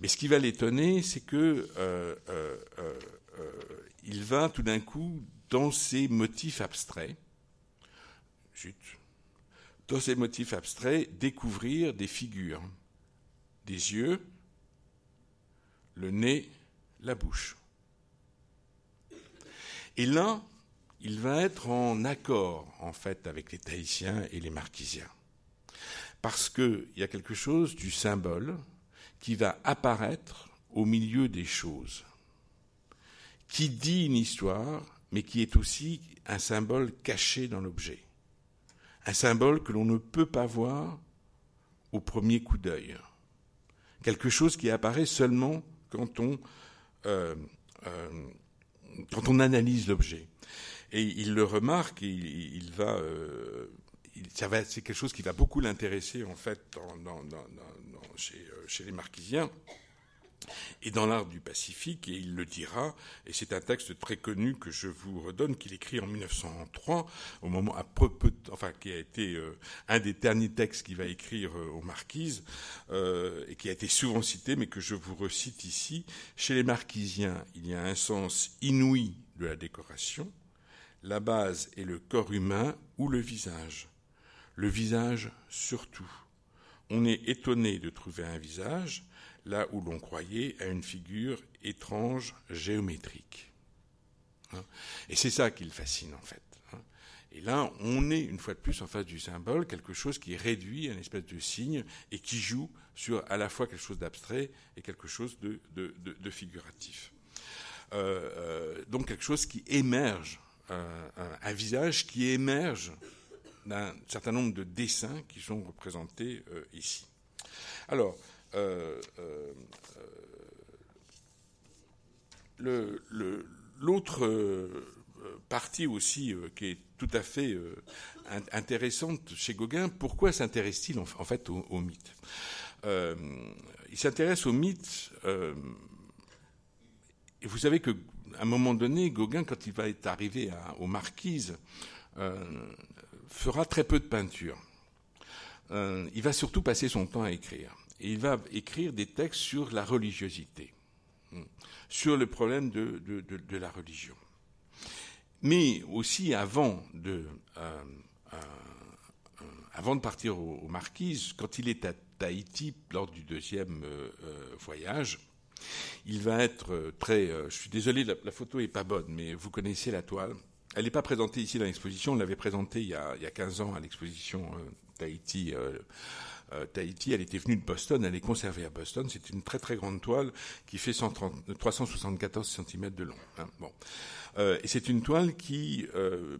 Mais ce qui va l'étonner, c'est que il va tout d'un coup, dans ces motifs abstraits, dans ces motifs abstraits, découvrir des figures, des yeux, le nez, la bouche. Et là, il va être en accord, en fait, avec les Tahitiens et les Marquisiens. Parce qu'il y a quelque chose du symbole qui va apparaître au milieu des choses, qui dit une histoire, mais qui est aussi un symbole caché dans l'objet. Un symbole que l'on ne peut pas voir au premier coup d'œil. Quelque chose qui apparaît seulement quand on, euh, euh, quand on analyse l'objet. Et il le remarque, il, il va, euh, c'est quelque chose qui va beaucoup l'intéresser en fait dans, chez, les marquisiens et dans l'art du Pacifique, et il le dira, et c'est un texte très connu que je vous redonne, qu'il écrit en 1903, au moment, à peu, enfin, qui a été euh, un des derniers textes qu'il va écrire euh, aux marquises, euh, et qui a été souvent cité, mais que je vous recite ici. Chez les marquisiens, il y a un sens inouï de la décoration. La base est le corps humain ou le visage. Le visage surtout. on est étonné de trouver un visage là où l'on croyait à une figure étrange géométrique. Hein. Et c'est ça qui le fascine en fait. Hein. Et là, on est une fois de plus en face du symbole, quelque chose qui est réduit à une espèce de signe et qui joue sur à la fois quelque chose d'abstrait et quelque chose de, figuratif. Euh, euh, donc quelque chose qui émerge, un visage qui émerge d'un certain nombre de dessins qui sont représentés ici. Alors, l'autre partie aussi qui est tout à fait intéressante chez Gauguin, pourquoi s'intéresse-t-il en, fait au mythe? Euh, il s'intéresse au mythe. Euh, et vous savez qu'à un moment donné, Gauguin, quand il va être arrivé aux Marquises, euh, fera très peu de peinture. il va surtout passer son temps à écrire. Et il va écrire des textes sur la religiosité, hmm, sur le problème de, la religion. Mais aussi avant de, avant de partir aux, Marquises, quand il est à Tahiti lors du deuxième euh, euh, voyage. Il va être euh, très. je suis désolé, la, photo est pas bonne, mais vous connaissez la toile. Elle n'est pas présentée ici dans l'exposition. On l'avait présentée il y, a, il y a 15 ans à l'exposition Tahiti. Tahiti, elle était venue de Boston, elle est conservée à Boston. C'est une très très grande toile qui fait 130, 374 cm de long. Hein. Bon. et c'est une toile qui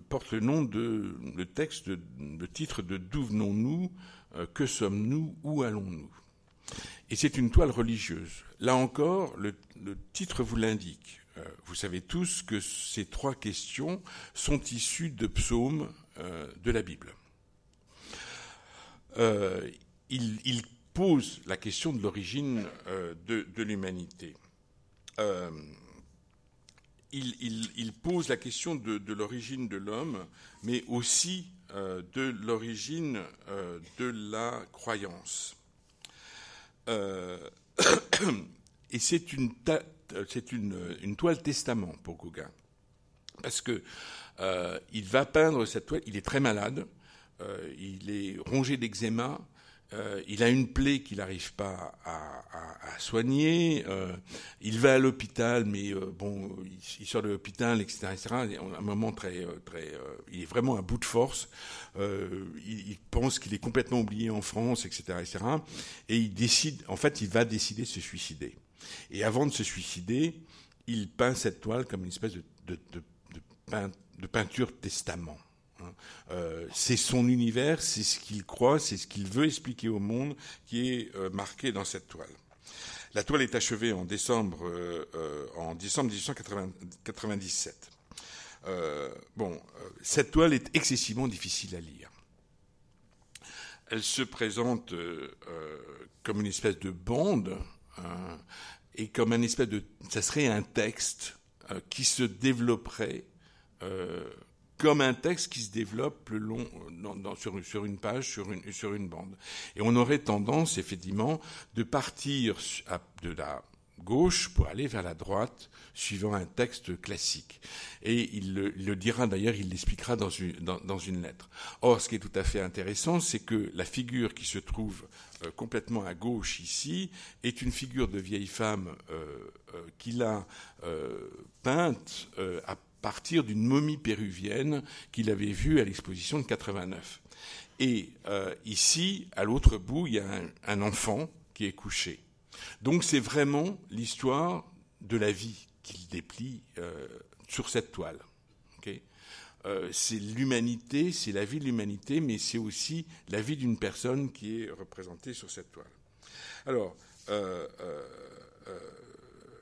porte le nom de le texte, le titre de D'où venons-nous euh, que sommes-nous Où allons-nous? Et c'est une toile religieuse. Là encore, le, titre vous l'indique. Euh, vous savez tous que ces trois questions sont issues de psaumes euh, de la Bible. il, pose la question de l'origine de, l'humanité. Il, pose la question de l'origine de l'homme, mais aussi euh, de l'origine euh, de la croyance. Euh, [coughs] et c'est une, une, toile testament pour Gauguin. Parce que il va peindre cette toile, il est très malade, il est rongé d'eczéma, euh, il a une plaie qu'il n'arrive pas à, soigner. Euh, il va à l'hôpital, mais euh, bon, il, sort de l'hôpital, etc., etc. Un moment très, très, il est vraiment à bout de force. Il, pense qu'il est complètement oublié en France, etc., etc. Et il décide, en fait, il va décider de se suicider. Et avant de se suicider, il peint cette toile comme une espèce de, peinture testament. Hein. Euh, c'est son univers, c'est ce qu'il croit, c'est ce qu'il veut expliquer au monde qui est euh, marqué dans cette toile. La toile est achevée en décembre, euh, en décembre 1897. bon, cette toile est excessivement difficile à lire. Elle se présente comme une espèce de bande hein, et comme un espèce de, ça serait un texte qui se développerait comme un texte qui se développe le long, sur, sur, une page, sur une, sur une bande. Et on aurait tendance, effectivement, de partir de la gauche pour aller vers la droite, suivant un texte classique. Et il le, dira d'ailleurs, il l'expliquera dans une, dans, une lettre. Or, ce qui est tout à fait intéressant, c'est que la figure qui se trouve euh, complètement à gauche ici est une figure de vieille femme euh, euh, qu'il a peinte à partir d'une momie péruvienne qu'il avait vue à l'exposition de 89. Et euh, ici, à l'autre bout, il y a un, enfant qui est couché. Donc c'est vraiment l'histoire de la vie qu'il déplie euh, sur cette toile. Euh, c'est l'humanité, c'est la vie de l'humanité, mais c'est aussi la vie d'une personne qui est représentée sur cette toile. Alors,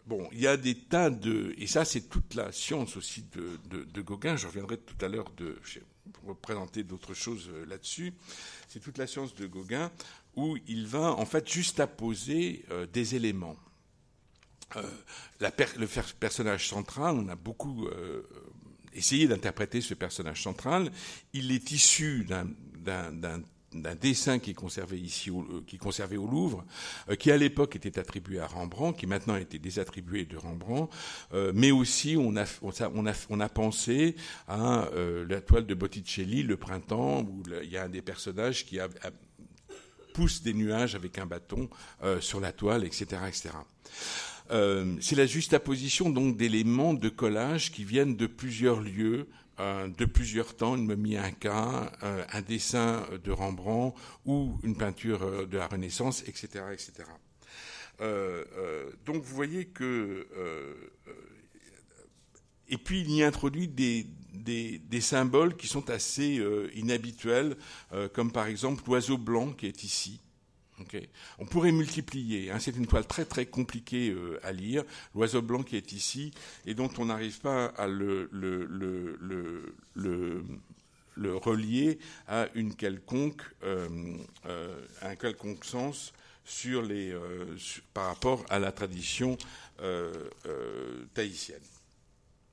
Bon, il y a des tas de... Et ça, c'est toute la science aussi de, Gauguin. Je reviendrai tout à l'heure de, pour présenter d'autres choses euh, là-dessus. C'est toute la science de Gauguin où il va en fait juste apposer euh, des éléments. Euh, le personnage central, on a beaucoup essayé d'interpréter ce personnage central. Il est issu d'un dessin qui est conservé ici, euh, qui est conservé au Louvre, euh, qui à l'époque était attribué à Rembrandt, qui maintenant a été désattribué de Rembrandt, euh, mais aussi on a, on a, on a pensé à la toile de Botticelli, Le Printemps, où il y a un des personnages qui a, pousse des nuages avec un bâton sur la toile, etc., etc. c'est la juxtaposition donc d'éléments de collage qui viennent de plusieurs lieux, de plusieurs temps, une momie inca, un dessin de Rembrandt ou une peinture de la Renaissance, etc., etc. donc vous voyez que et puis il y introduit des, des, symboles qui sont assez euh, inhabituels, euh, comme par exemple l'oiseau blanc qui est ici. On pourrait multiplier, hein, c'est une toile très très compliquée euh, à lire, l'oiseau blanc qui est ici, et dont on n'arrive pas à le, relier à une quelconque, un quelconque sens par rapport à la tradition tahitienne.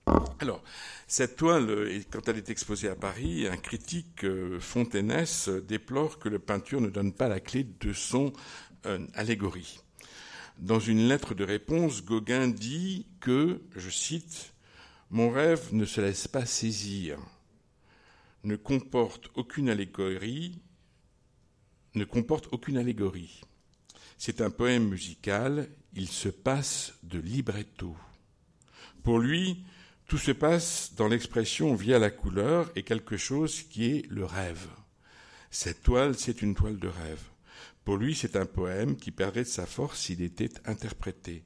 Alors, cette toile, quand elle est exposée à Paris, un critique euh, fontainès déplore que la peinture ne donne pas la clé de son euh, allégorie. Dans une lettre de réponse, Gauguin dit que, je cite, Mon rêve ne se laisse pas saisir, ne comporte aucune allégorie, ne comporte aucune allégorie. C'est un poème musical, il se passe de libretto. Pour lui, tout se passe dans l'expression via la couleur et quelque chose qui est le rêve. Cette toile, c'est une toile de rêve. Pour lui, c'est un poème qui perdrait de sa force s'il était interprété.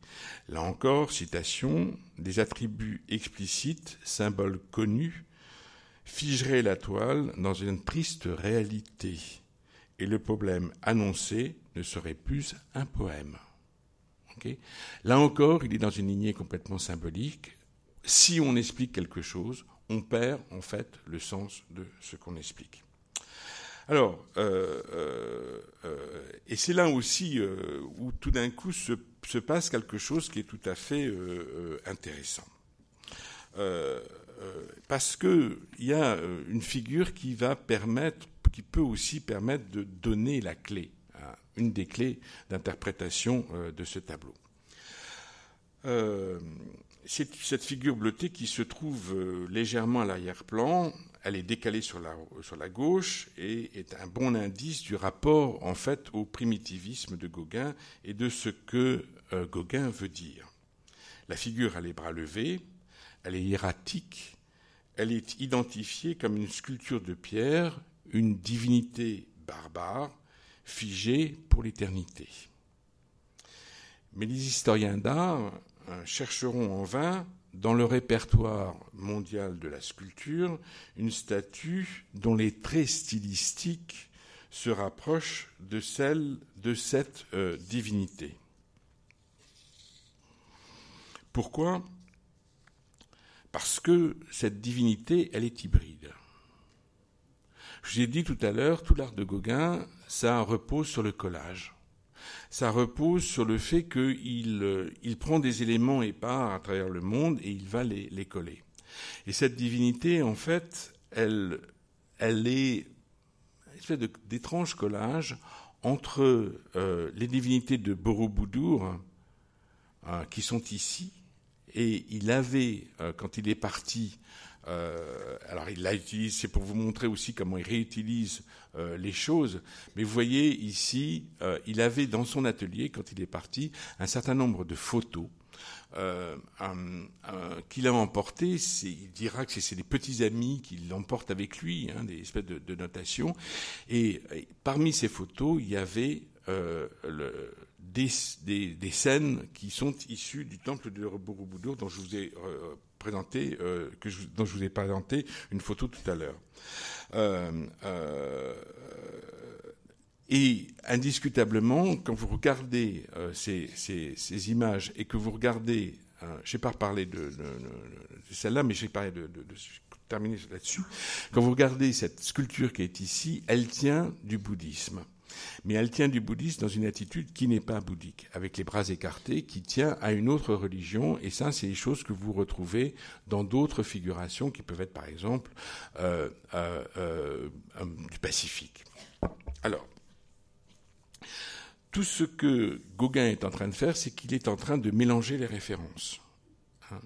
Là encore, citation, des attributs explicites, symboles connus, figeraient la toile dans une triste réalité, et le problème annoncé ne serait plus un poème. Là encore, il est dans une lignée complètement symbolique, si on explique quelque chose, on perd en fait le sens de ce qu'on explique. Alors, euh, euh, euh, et c'est là aussi où tout d'un coup se, passe quelque chose qui est tout à fait intéressant. parce qu'il y a une figure qui va permettre, qui peut aussi permettre de donner la clé, une des clés d'interprétation de ce tableau cette figure bleutée qui se trouve euh, légèrement à l'arrière-plan, elle est décalée sur la, gauche et est un bon indice du rapport en fait au primitivisme de Gauguin et de ce que euh, Gauguin veut dire. La figure a les bras levés, elle est hiératique, elle est identifiée comme une sculpture de pierre, une divinité barbare, figée pour l'éternité. Mais les historiens d'art chercheront en vain dans le répertoire mondial de la sculpture une statue dont les traits stylistiques se rapprochent de celle de cette euh, divinité. Pourquoi? Parce que cette divinité, elle est hybride. Je vous ai dit tout à l'heure, tout l'art de Gauguin, ça repose sur le collage ça repose sur le fait qu'il euh, prend des éléments épars à travers le monde et il va les, coller. Et cette divinité, en fait, elle, est une espèce d'étrange collage entre euh, les divinités de Borobudur, euh, qui sont ici, et il avait, quand il est parti euh, alors il l'a utilisé, c'est pour vous montrer aussi comment il réutilise euh, les choses. Mais vous voyez ici, euh, il avait dans son atelier, quand il est parti, un certain nombre de photos qu'il a emportées. Il dira que c'est des petits amis qu'il emporte avec lui, hein, des espèces de, notations. Et, parmi ces photos, il y avait le, des, des, scènes qui sont issues du temple de Borobudur dont je vous ai présenté, euh, que dont je vous ai présenté une photo tout à l'heure. Euh, euh, et indiscutablement, quand vous regardez ces, ces, images et que vous regardez, je n'ai pas parlé de, celle-là, mais j'ai parlé de terminer là-dessus. Quand vous regardez cette sculpture qui est ici, elle tient du bouddhisme. Mais elle tient du bouddhisme dans une attitude qui n'est pas bouddhique, avec les bras écartés, qui tient à une autre religion. Et ça, c'est des choses que vous retrouvez dans d'autres figurations qui peuvent être, par exemple, euh, euh, euh, du Pacifique. Alors, tout ce que Gauguin est en train de faire, c'est qu'il est en train de mélanger les références. Hein.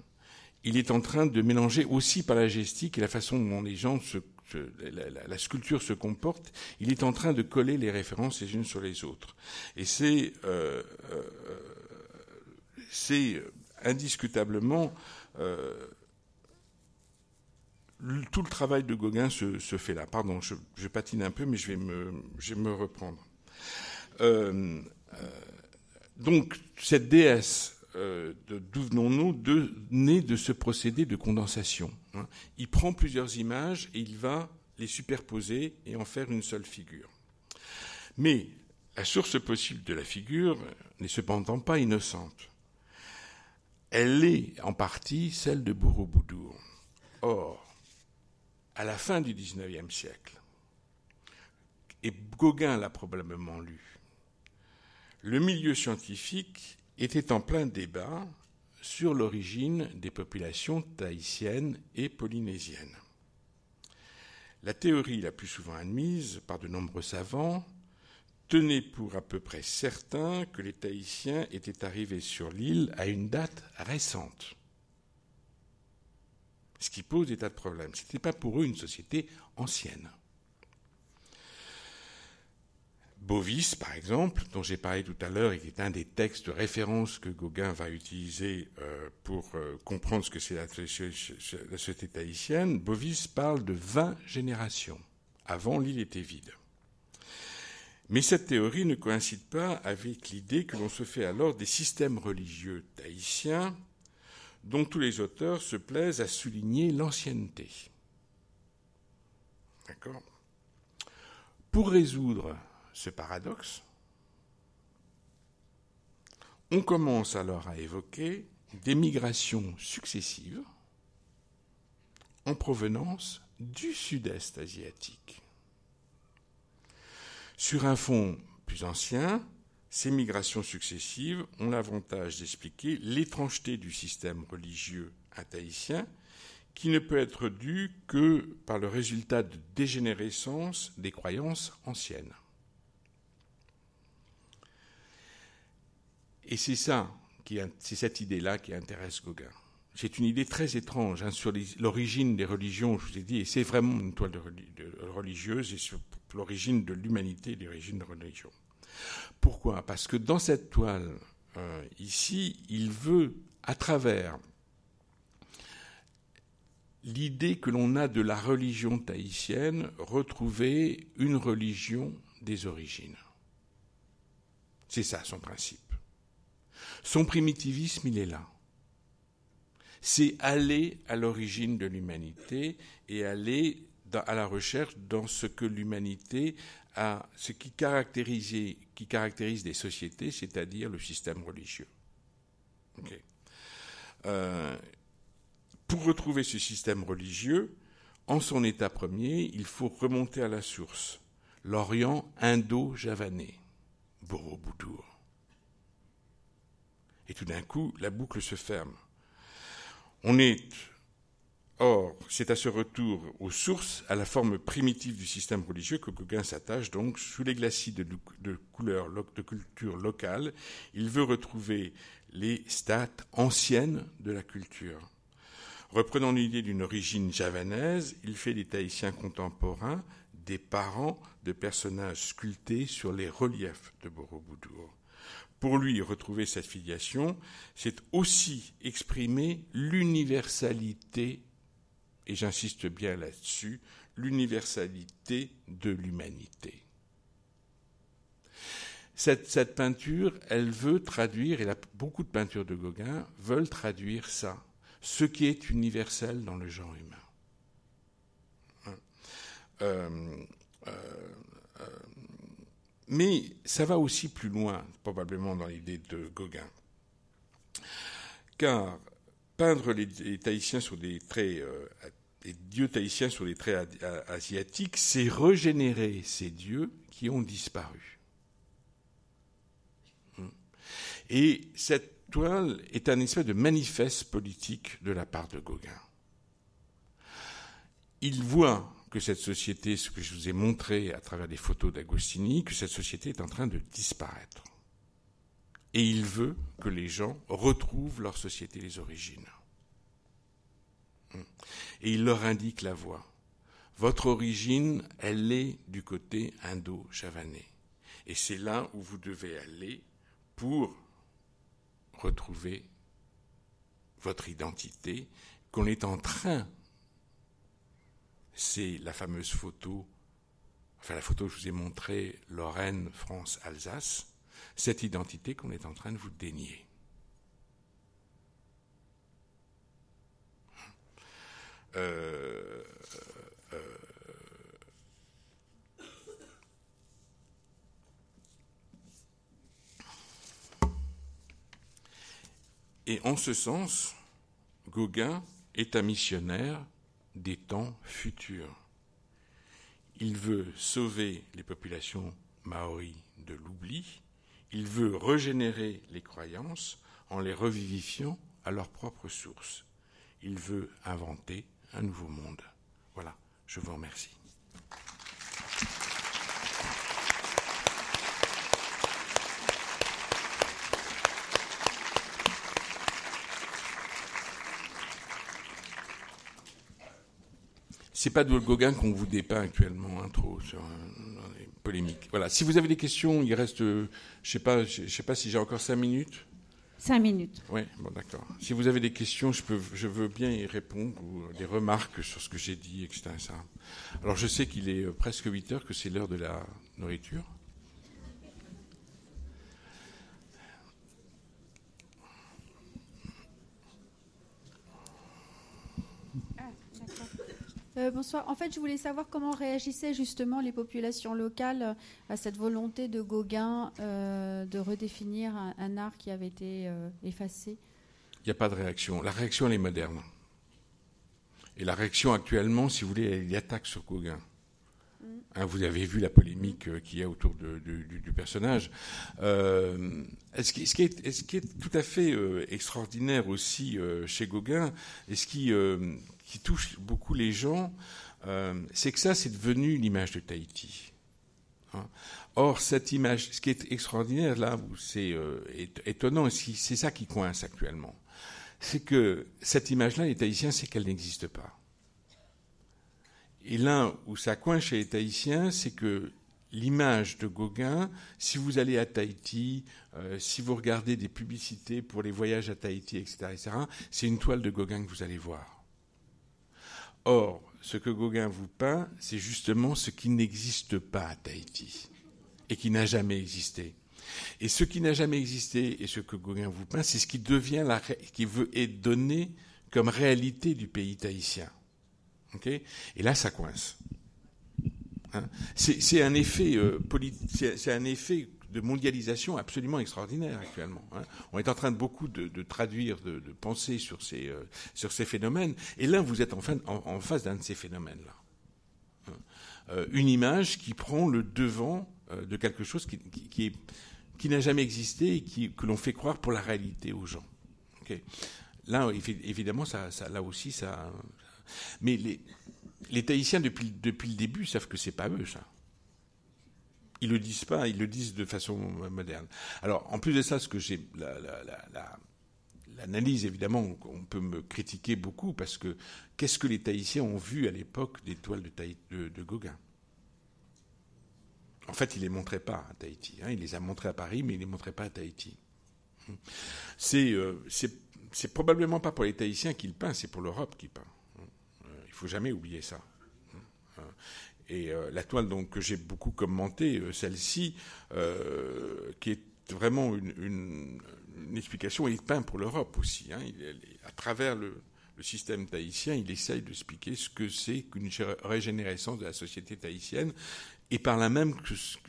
Il est en train de mélanger aussi par la gestique et la façon dont les gens se la, sculpture se comporte, il est en train de coller les références les unes sur les autres. Et c'est euh, c'est indiscutablement tout le travail de Gauguin se, fait là. Pardon, je, patine un peu, mais je vais me, je vais me reprendre. donc, cette déesse euh, d'où venons-nous de, né de ce procédé de condensation. Hein. Il prend plusieurs images et il va les superposer et en faire une seule figure. Mais la source possible de la figure n'est cependant pas innocente. Elle est en partie celle de Borobudur. Or, à la fin du XIXe siècle, et Gauguin l'a probablement lu, le milieu scientifique était en plein débat sur l'origine des populations tahitiennes et polynésiennes. La théorie la plus souvent admise par de nombreux savants tenait pour à peu près certain que les Tahitiens étaient arrivés sur l'île à une date récente. Ce qui pose des tas de problèmes. Ce n'était pas pour eux une société ancienne. Bovis, par exemple, dont j'ai parlé tout à l'heure et qui est un des textes de référence que Gauguin va utiliser euh, pour euh, comprendre ce que c'est la, société tahitienne, Bovis parle de 20 générations. Avant, l'île était vide. Mais cette théorie ne coïncide pas avec l'idée que l'on se fait alors des systèmes religieux tahitiens dont tous les auteurs se plaisent à souligner l'ancienneté. D'accord? Pour résoudre ce paradoxe, on commence alors à évoquer des migrations successives en provenance du sud-est asiatique. Sur un fond plus ancien, ces migrations successives ont l'avantage d'expliquer l'étrangeté du système religieux tahitien qui ne peut être due que par le résultat de dégénérescence des croyances anciennes. Et c'est ça, c'est cette idée-là qui intéresse Gauguin. C'est une idée très étrange hein, sur l'origine des religions, je vous ai dit, et c'est vraiment une toile religieuse et sur l'origine de l'humanité l'origine de religion. Pourquoi? Parce que dans cette toile, euh, ici, il veut, à travers l'idée que l'on a de la religion tahitienne, retrouver une religion des origines. C'est ça son principe. Son primitivisme, il est là. C'est aller à l'origine de l'humanité et aller à la recherche dans ce que l'humanité a, ce qui caractérise, qui des sociétés, c'est-à-dire le système religieux. Euh, pour retrouver ce système religieux, en son état premier, il faut remonter à la source, l'Orient indo-javanais, Borobudur. Et tout d'un coup, la boucle se ferme. On est Or, c'est à ce retour aux sources, à la forme primitive du système religieux que Gauguin s'attache donc sous les glacis de, de, couleur, de culture locale. Il veut retrouver les stades anciennes de la culture. Reprenant l'idée d'une origine javanaise, il fait des Tahitiens contemporains des parents de personnages sculptés sur les reliefs de Borobudur. Pour lui, retrouver cette filiation, c'est aussi exprimer l'universalité, et j'insiste bien là-dessus, l'universalité de l'humanité. Cette, peinture, elle veut traduire, et beaucoup de peintures de Gauguin veulent traduire ça, ce qui est universel dans le genre humain. Hein? Euh, euh, euh, mais ça va aussi plus loin, probablement, dans l'idée de Gauguin. Car peindre les, sur des traits, euh, les dieux tahitiens sur des traits asiatiques, c'est régénérer ces dieux qui ont disparu. Hmm. Et cette toile est un espèce de manifeste politique de la part de Gauguin. Il voit que cette société, ce que je vous ai montré à travers des photos d'Agostini, que cette société est en train de disparaître. Et il veut que les gens retrouvent leur société, les origines. Et il leur indique la voie. Votre origine, elle est du côté indo-javanais. Et c'est là où vous devez aller pour retrouver votre identité qu'on est en train. C'est la fameuse photo, enfin la photo que je vous ai montrée, Lorraine, France, Alsace, cette identité qu'on est en train de vous dénier. Euh, euh, et en ce sens, Gauguin est un missionnaire des temps futurs. Il veut sauver les populations maoris de l'oubli, il veut régénérer les croyances en les revivifiant à leur propre source. Il veut inventer un nouveau monde. Voilà, je vous remercie. C'est pas de Gauguin qu'on vous dépeint actuellement, hein, trop, sur les polémiques. Voilà. Si vous avez des questions, il reste, je sais pas, je sais pas si j'ai encore cinq minutes. Cinq minutes. Oui, bon, d'accord. Si vous avez des questions, je, peux, je veux bien y répondre, ou des remarques sur ce que j'ai dit, etc. Alors, je sais qu'il est presque 8 heures, que c'est l'heure de la nourriture. Euh, bonsoir. En fait, je voulais savoir comment réagissaient justement les populations locales à cette volonté de Gauguin euh, de redéfinir un, art qui avait été euh, effacé. Il n'y a pas de réaction. La réaction, elle est moderne. Et la réaction actuellement, si vous voulez, elle attaque sur Gauguin. Hein, vous avez vu la polémique qu'il y a autour du, personnage. ce, qui, est, ce, qui, est, tout à fait extraordinaire aussi chez Gauguin, et ce qui, touche beaucoup les gens, euh, c'est que ça, c'est devenu l'image de Tahiti. Hein. Or, cette image, ce qui est extraordinaire là, c'est euh, étonnant, c'est ça qui coince actuellement, c'est que cette image-là, les Tahitiens, c'est qu'elle n'existe pas. Et là où ça coince chez les Tahitiens, c'est que l'image de Gauguin, si vous allez à Tahiti, euh, si vous regardez des publicités pour les voyages à Tahiti, etc., c'est une toile de Gauguin que vous allez voir. Or, ce que Gauguin vous peint, c'est justement ce qui n'existe pas à Tahiti et qui n'a jamais existé. Et ce qui n'a jamais existé et ce que Gauguin vous peint, c'est ce qui devient la, qui veut être donné comme réalité du pays tahitien. Et là, ça coince. Hein c'est un effet euh, c'est un effet de mondialisation absolument extraordinaire actuellement. Hein. On est en train de beaucoup de, traduire, de, penser sur ces, euh, sur ces phénomènes. Et là, vous êtes en, face d'un de ces phénomènes-là. Hein. Euh, une image qui prend le devant de quelque chose qui, n'a jamais existé et que l'on fait croire pour la réalité aux gens. Là, évidemment, là aussi, ça. Mais les, Tahitiens, depuis, le début, savent que c'est pas eux, ça. Ils le disent pas, ils le disent de façon moderne. Alors, en plus de ça, ce que j'ai l'analyse, évidemment, on peut me critiquer beaucoup parce que qu'est-ce que les Tahitiens ont vu à l'époque des toiles de, Gauguin? En fait, il les montrait pas à Tahiti. Hein. Il les a montrées à Paris, mais il les montrait pas à Tahiti. C'est euh, probablement pas pour les Tahitiens qu'il peint, c'est pour l'Europe qu'il peint. Il faut jamais oublier ça. Et euh, la toile donc, que j'ai beaucoup commentée, euh, celle-ci, euh, qui est vraiment une, explication, il peint pour l'Europe aussi. Hein. à travers le, système tahitien, il essaye d'expliquer ce que c'est qu'une régénérescence de la société tahitienne, et par là même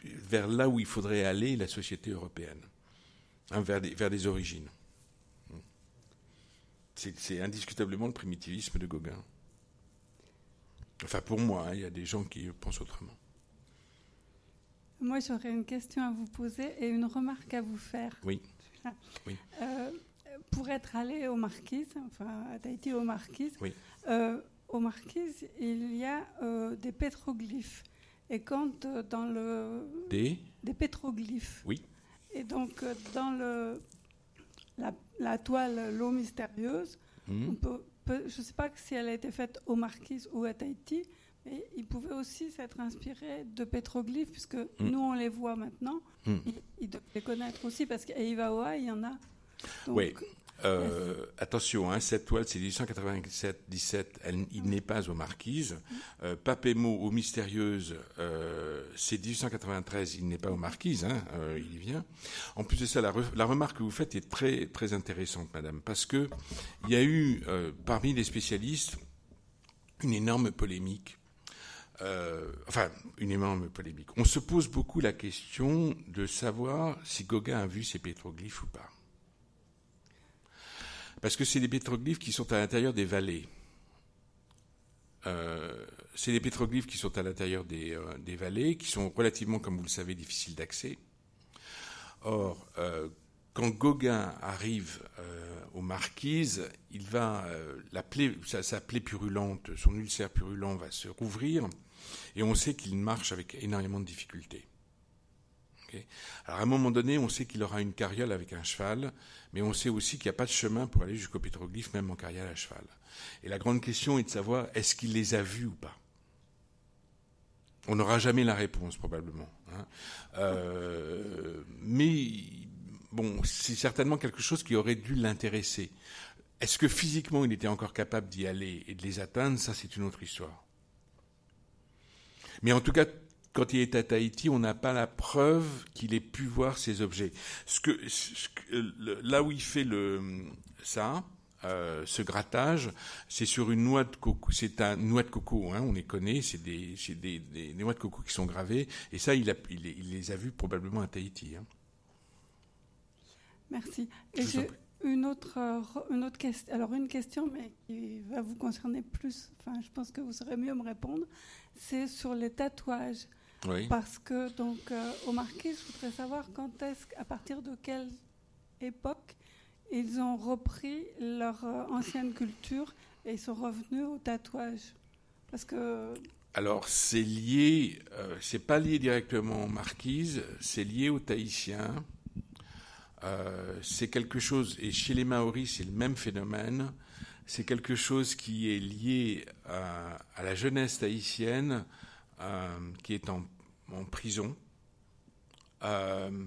vers là où il faudrait aller la société européenne, hein, vers, des, vers des origines. C'est indiscutablement le primitivisme de Gauguin. Enfin, pour moi, hein, il y a des gens qui pensent autrement. Moi, j'aurais une question à vous poser et une remarque à vous faire. Oui. Euh, pour être allé aux Marquises, enfin à Tahiti aux Marquises, oui. Euh, aux Marquises, il y a euh, des pétroglyphes. Et quand dans le. Des? Des pétroglyphes. Oui. Et donc, dans le, la, toile L'eau mystérieuse, hmm. on peut je ne sais pas si elle a été faite aux Marquises ou à Tahiti, Et il pouvait aussi s'être inspiré de pétroglyphes, puisque mm. nous, on les voit maintenant. Mm. Il, doit les connaître aussi, parce qu'à Ivaoa, il y en a. oui. Euh, attention, hein, cette toile, c'est 1897-17, il n'est pas aux Marquises. Euh, Papémo aux Mystérieuses, euh, c'est 1893, il n'est pas aux Marquises, hein, euh, il y vient. En plus de ça, la, remarque que vous faites est très, très intéressante, madame, parce que il y a eu, parmi les spécialistes, une énorme polémique euh, enfin, une énorme polémique. On se pose beaucoup la question de savoir si Gauguin a vu ces pétroglyphes ou pas. Parce que c'est des pétroglyphes qui sont à l'intérieur des vallées. Euh, c'est des pétroglyphes qui sont à l'intérieur des, euh, vallées, qui sont relativement, comme vous le savez, difficiles d'accès. Or, quand Gauguin arrive aux Marquises, il va, la plaie, sa, plaie purulente, son ulcère purulent va se rouvrir, et on sait qu'il marche avec énormément de difficultés. Alors à un moment donné, on sait qu'il aura une carriole avec un cheval, mais on sait aussi qu'il n'y a pas de chemin pour aller jusqu'au pétroglyphe, même en carriole à cheval. Et la grande question est de savoir est-ce qu'il les a vus ou pas? On n'aura jamais la réponse probablement. Hein. Euh, mais bon, c'est certainement quelque chose qui aurait dû l'intéresser. Est-ce que physiquement il était encore capable d'y aller et de les atteindre? Ça, c'est une autre histoire. Mais en tout cas, quand il est à Tahiti, on n'a pas la preuve qu'il ait pu voir ces objets. Ce que, là où il fait le, ça, euh, ce grattage, c'est sur une noix de coco. C'est un noix de coco, hein, on les connaît. C'est des, des, des, noix de coco qui sont gravées. Et ça, il, a, il, les a vus probablement à Tahiti. Hein. Merci. Et une autre, une autre question. Alors une question, mais qui va vous concerner plus. Enfin, je pense que vous saurez mieux me répondre c'est sur les tatouages. Parce que, donc, euh, au Marquis, je voudrais savoir quand est-ce, à partir de quelle époque ils ont repris leur euh, ancienne culture et ils sont revenus au tatouage? Parce que. Alors, c'est lié, euh, c'est pas lié directement aux marquises, c'est lié aux Tahitiens. c'est quelque chose, et chez les Maoris, c'est le même phénomène c'est quelque chose qui est lié à, la jeunesse haïtienne euh, qui est en, prison, euh,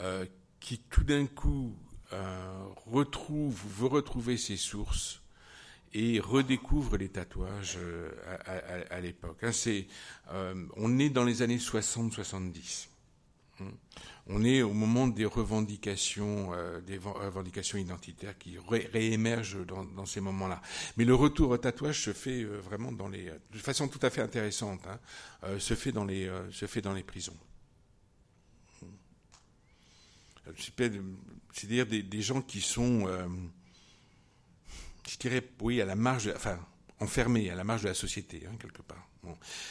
euh, qui tout d'un coup retrouve veut retrouver ses sources et redécouvre les tatouages à, l'époque. Hein, on est dans les années 60-70. On est au moment des revendications, euh, des identitaires qui réémergent dans, ces moments-là. Mais le retour au tatouage se fait euh, vraiment dans les, de façon tout à fait intéressante, hein, euh, se fait dans les, se fait dans les prisons. C'est-à-dire des, gens qui sont, je dirais, oui, à la marge, enfin, enfermés à la marge de la société, hein, quelque part.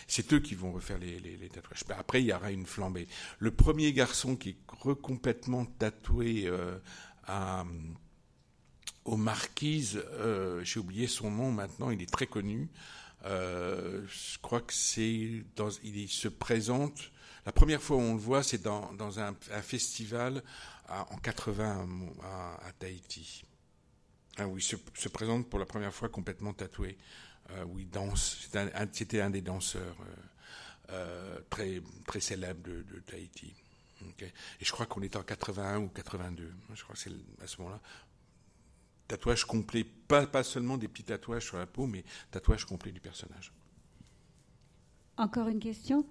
C'est eux qui vont refaire les, tatouages. Après, il y aura une flambée. Le premier garçon qui est complètement tatoué euh, à, aux marquises, euh, j'ai oublié son nom maintenant, il est très connu. Euh, je crois que c'est il se présente. La première fois où on le voit, c'est dans, un, festival en 80 à, Tahiti. Ah oui, se, se présente pour la première fois complètement tatoué. Euh, où il danse. C'était un, des danseurs euh, euh, très, très célèbres de, Tahiti. Et je crois qu'on était en 81 ou 82. Je crois que c'est à ce moment-là. Tatouage complet, pas seulement des petits tatouages sur la peau, mais tatouage complet du personnage. Encore une question?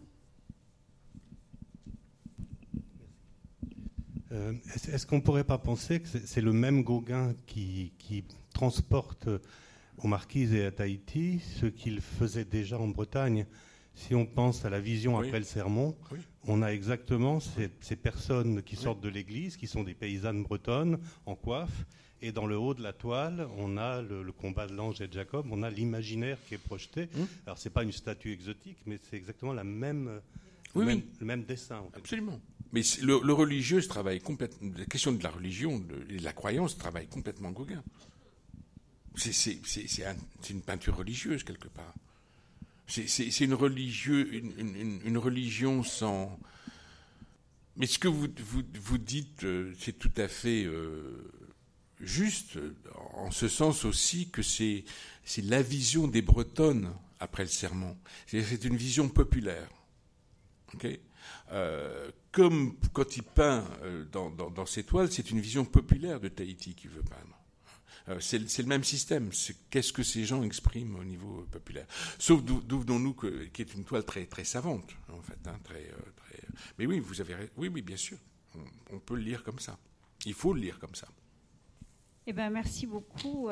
Est-ce qu'on ne pourrait pas penser que c'est le même Gauguin qui, qui transporte aux Marquises et à Tahiti, ce qu'il faisait déjà en Bretagne? Si on pense à la vision après le sermon, on a exactement ces, personnes qui sortent de l'église, qui sont des paysannes bretonnes en coiffe, et dans le haut de la toile, on a le, combat de l'ange et de Jacob, on a l'imaginaire qui est projeté. Alors, hum. Alors c'est pas une statue exotique, mais c'est exactement la même, le, même dessin. Absolument. Mais le, religieux travaille complètement. La question de la religion et de la croyance travaille complètement Gauguin. C'est une peinture religieuse quelque part. C'est une, une, religion sans. Mais ce que vous, vous, dites, euh, c'est tout à fait euh, juste, en ce sens aussi que c'est la vision des Bretonnes après le serment. C'est une vision populaire. Euh, comme quand il peint euh, dans, ses toiles, c'est une vision populaire de Tahiti qu'il veut peindre. Euh, c'est le même système. Qu'est-ce que ces gens expriment au niveau populaire? Sauf d'où venons-nous, qui est une toile très très savante, en fait. Hein, très, très... Mais oui, vous avez, oui, oui, bien sûr. On, peut le lire comme ça. Il faut le lire comme ça. Eh ben, merci beaucoup.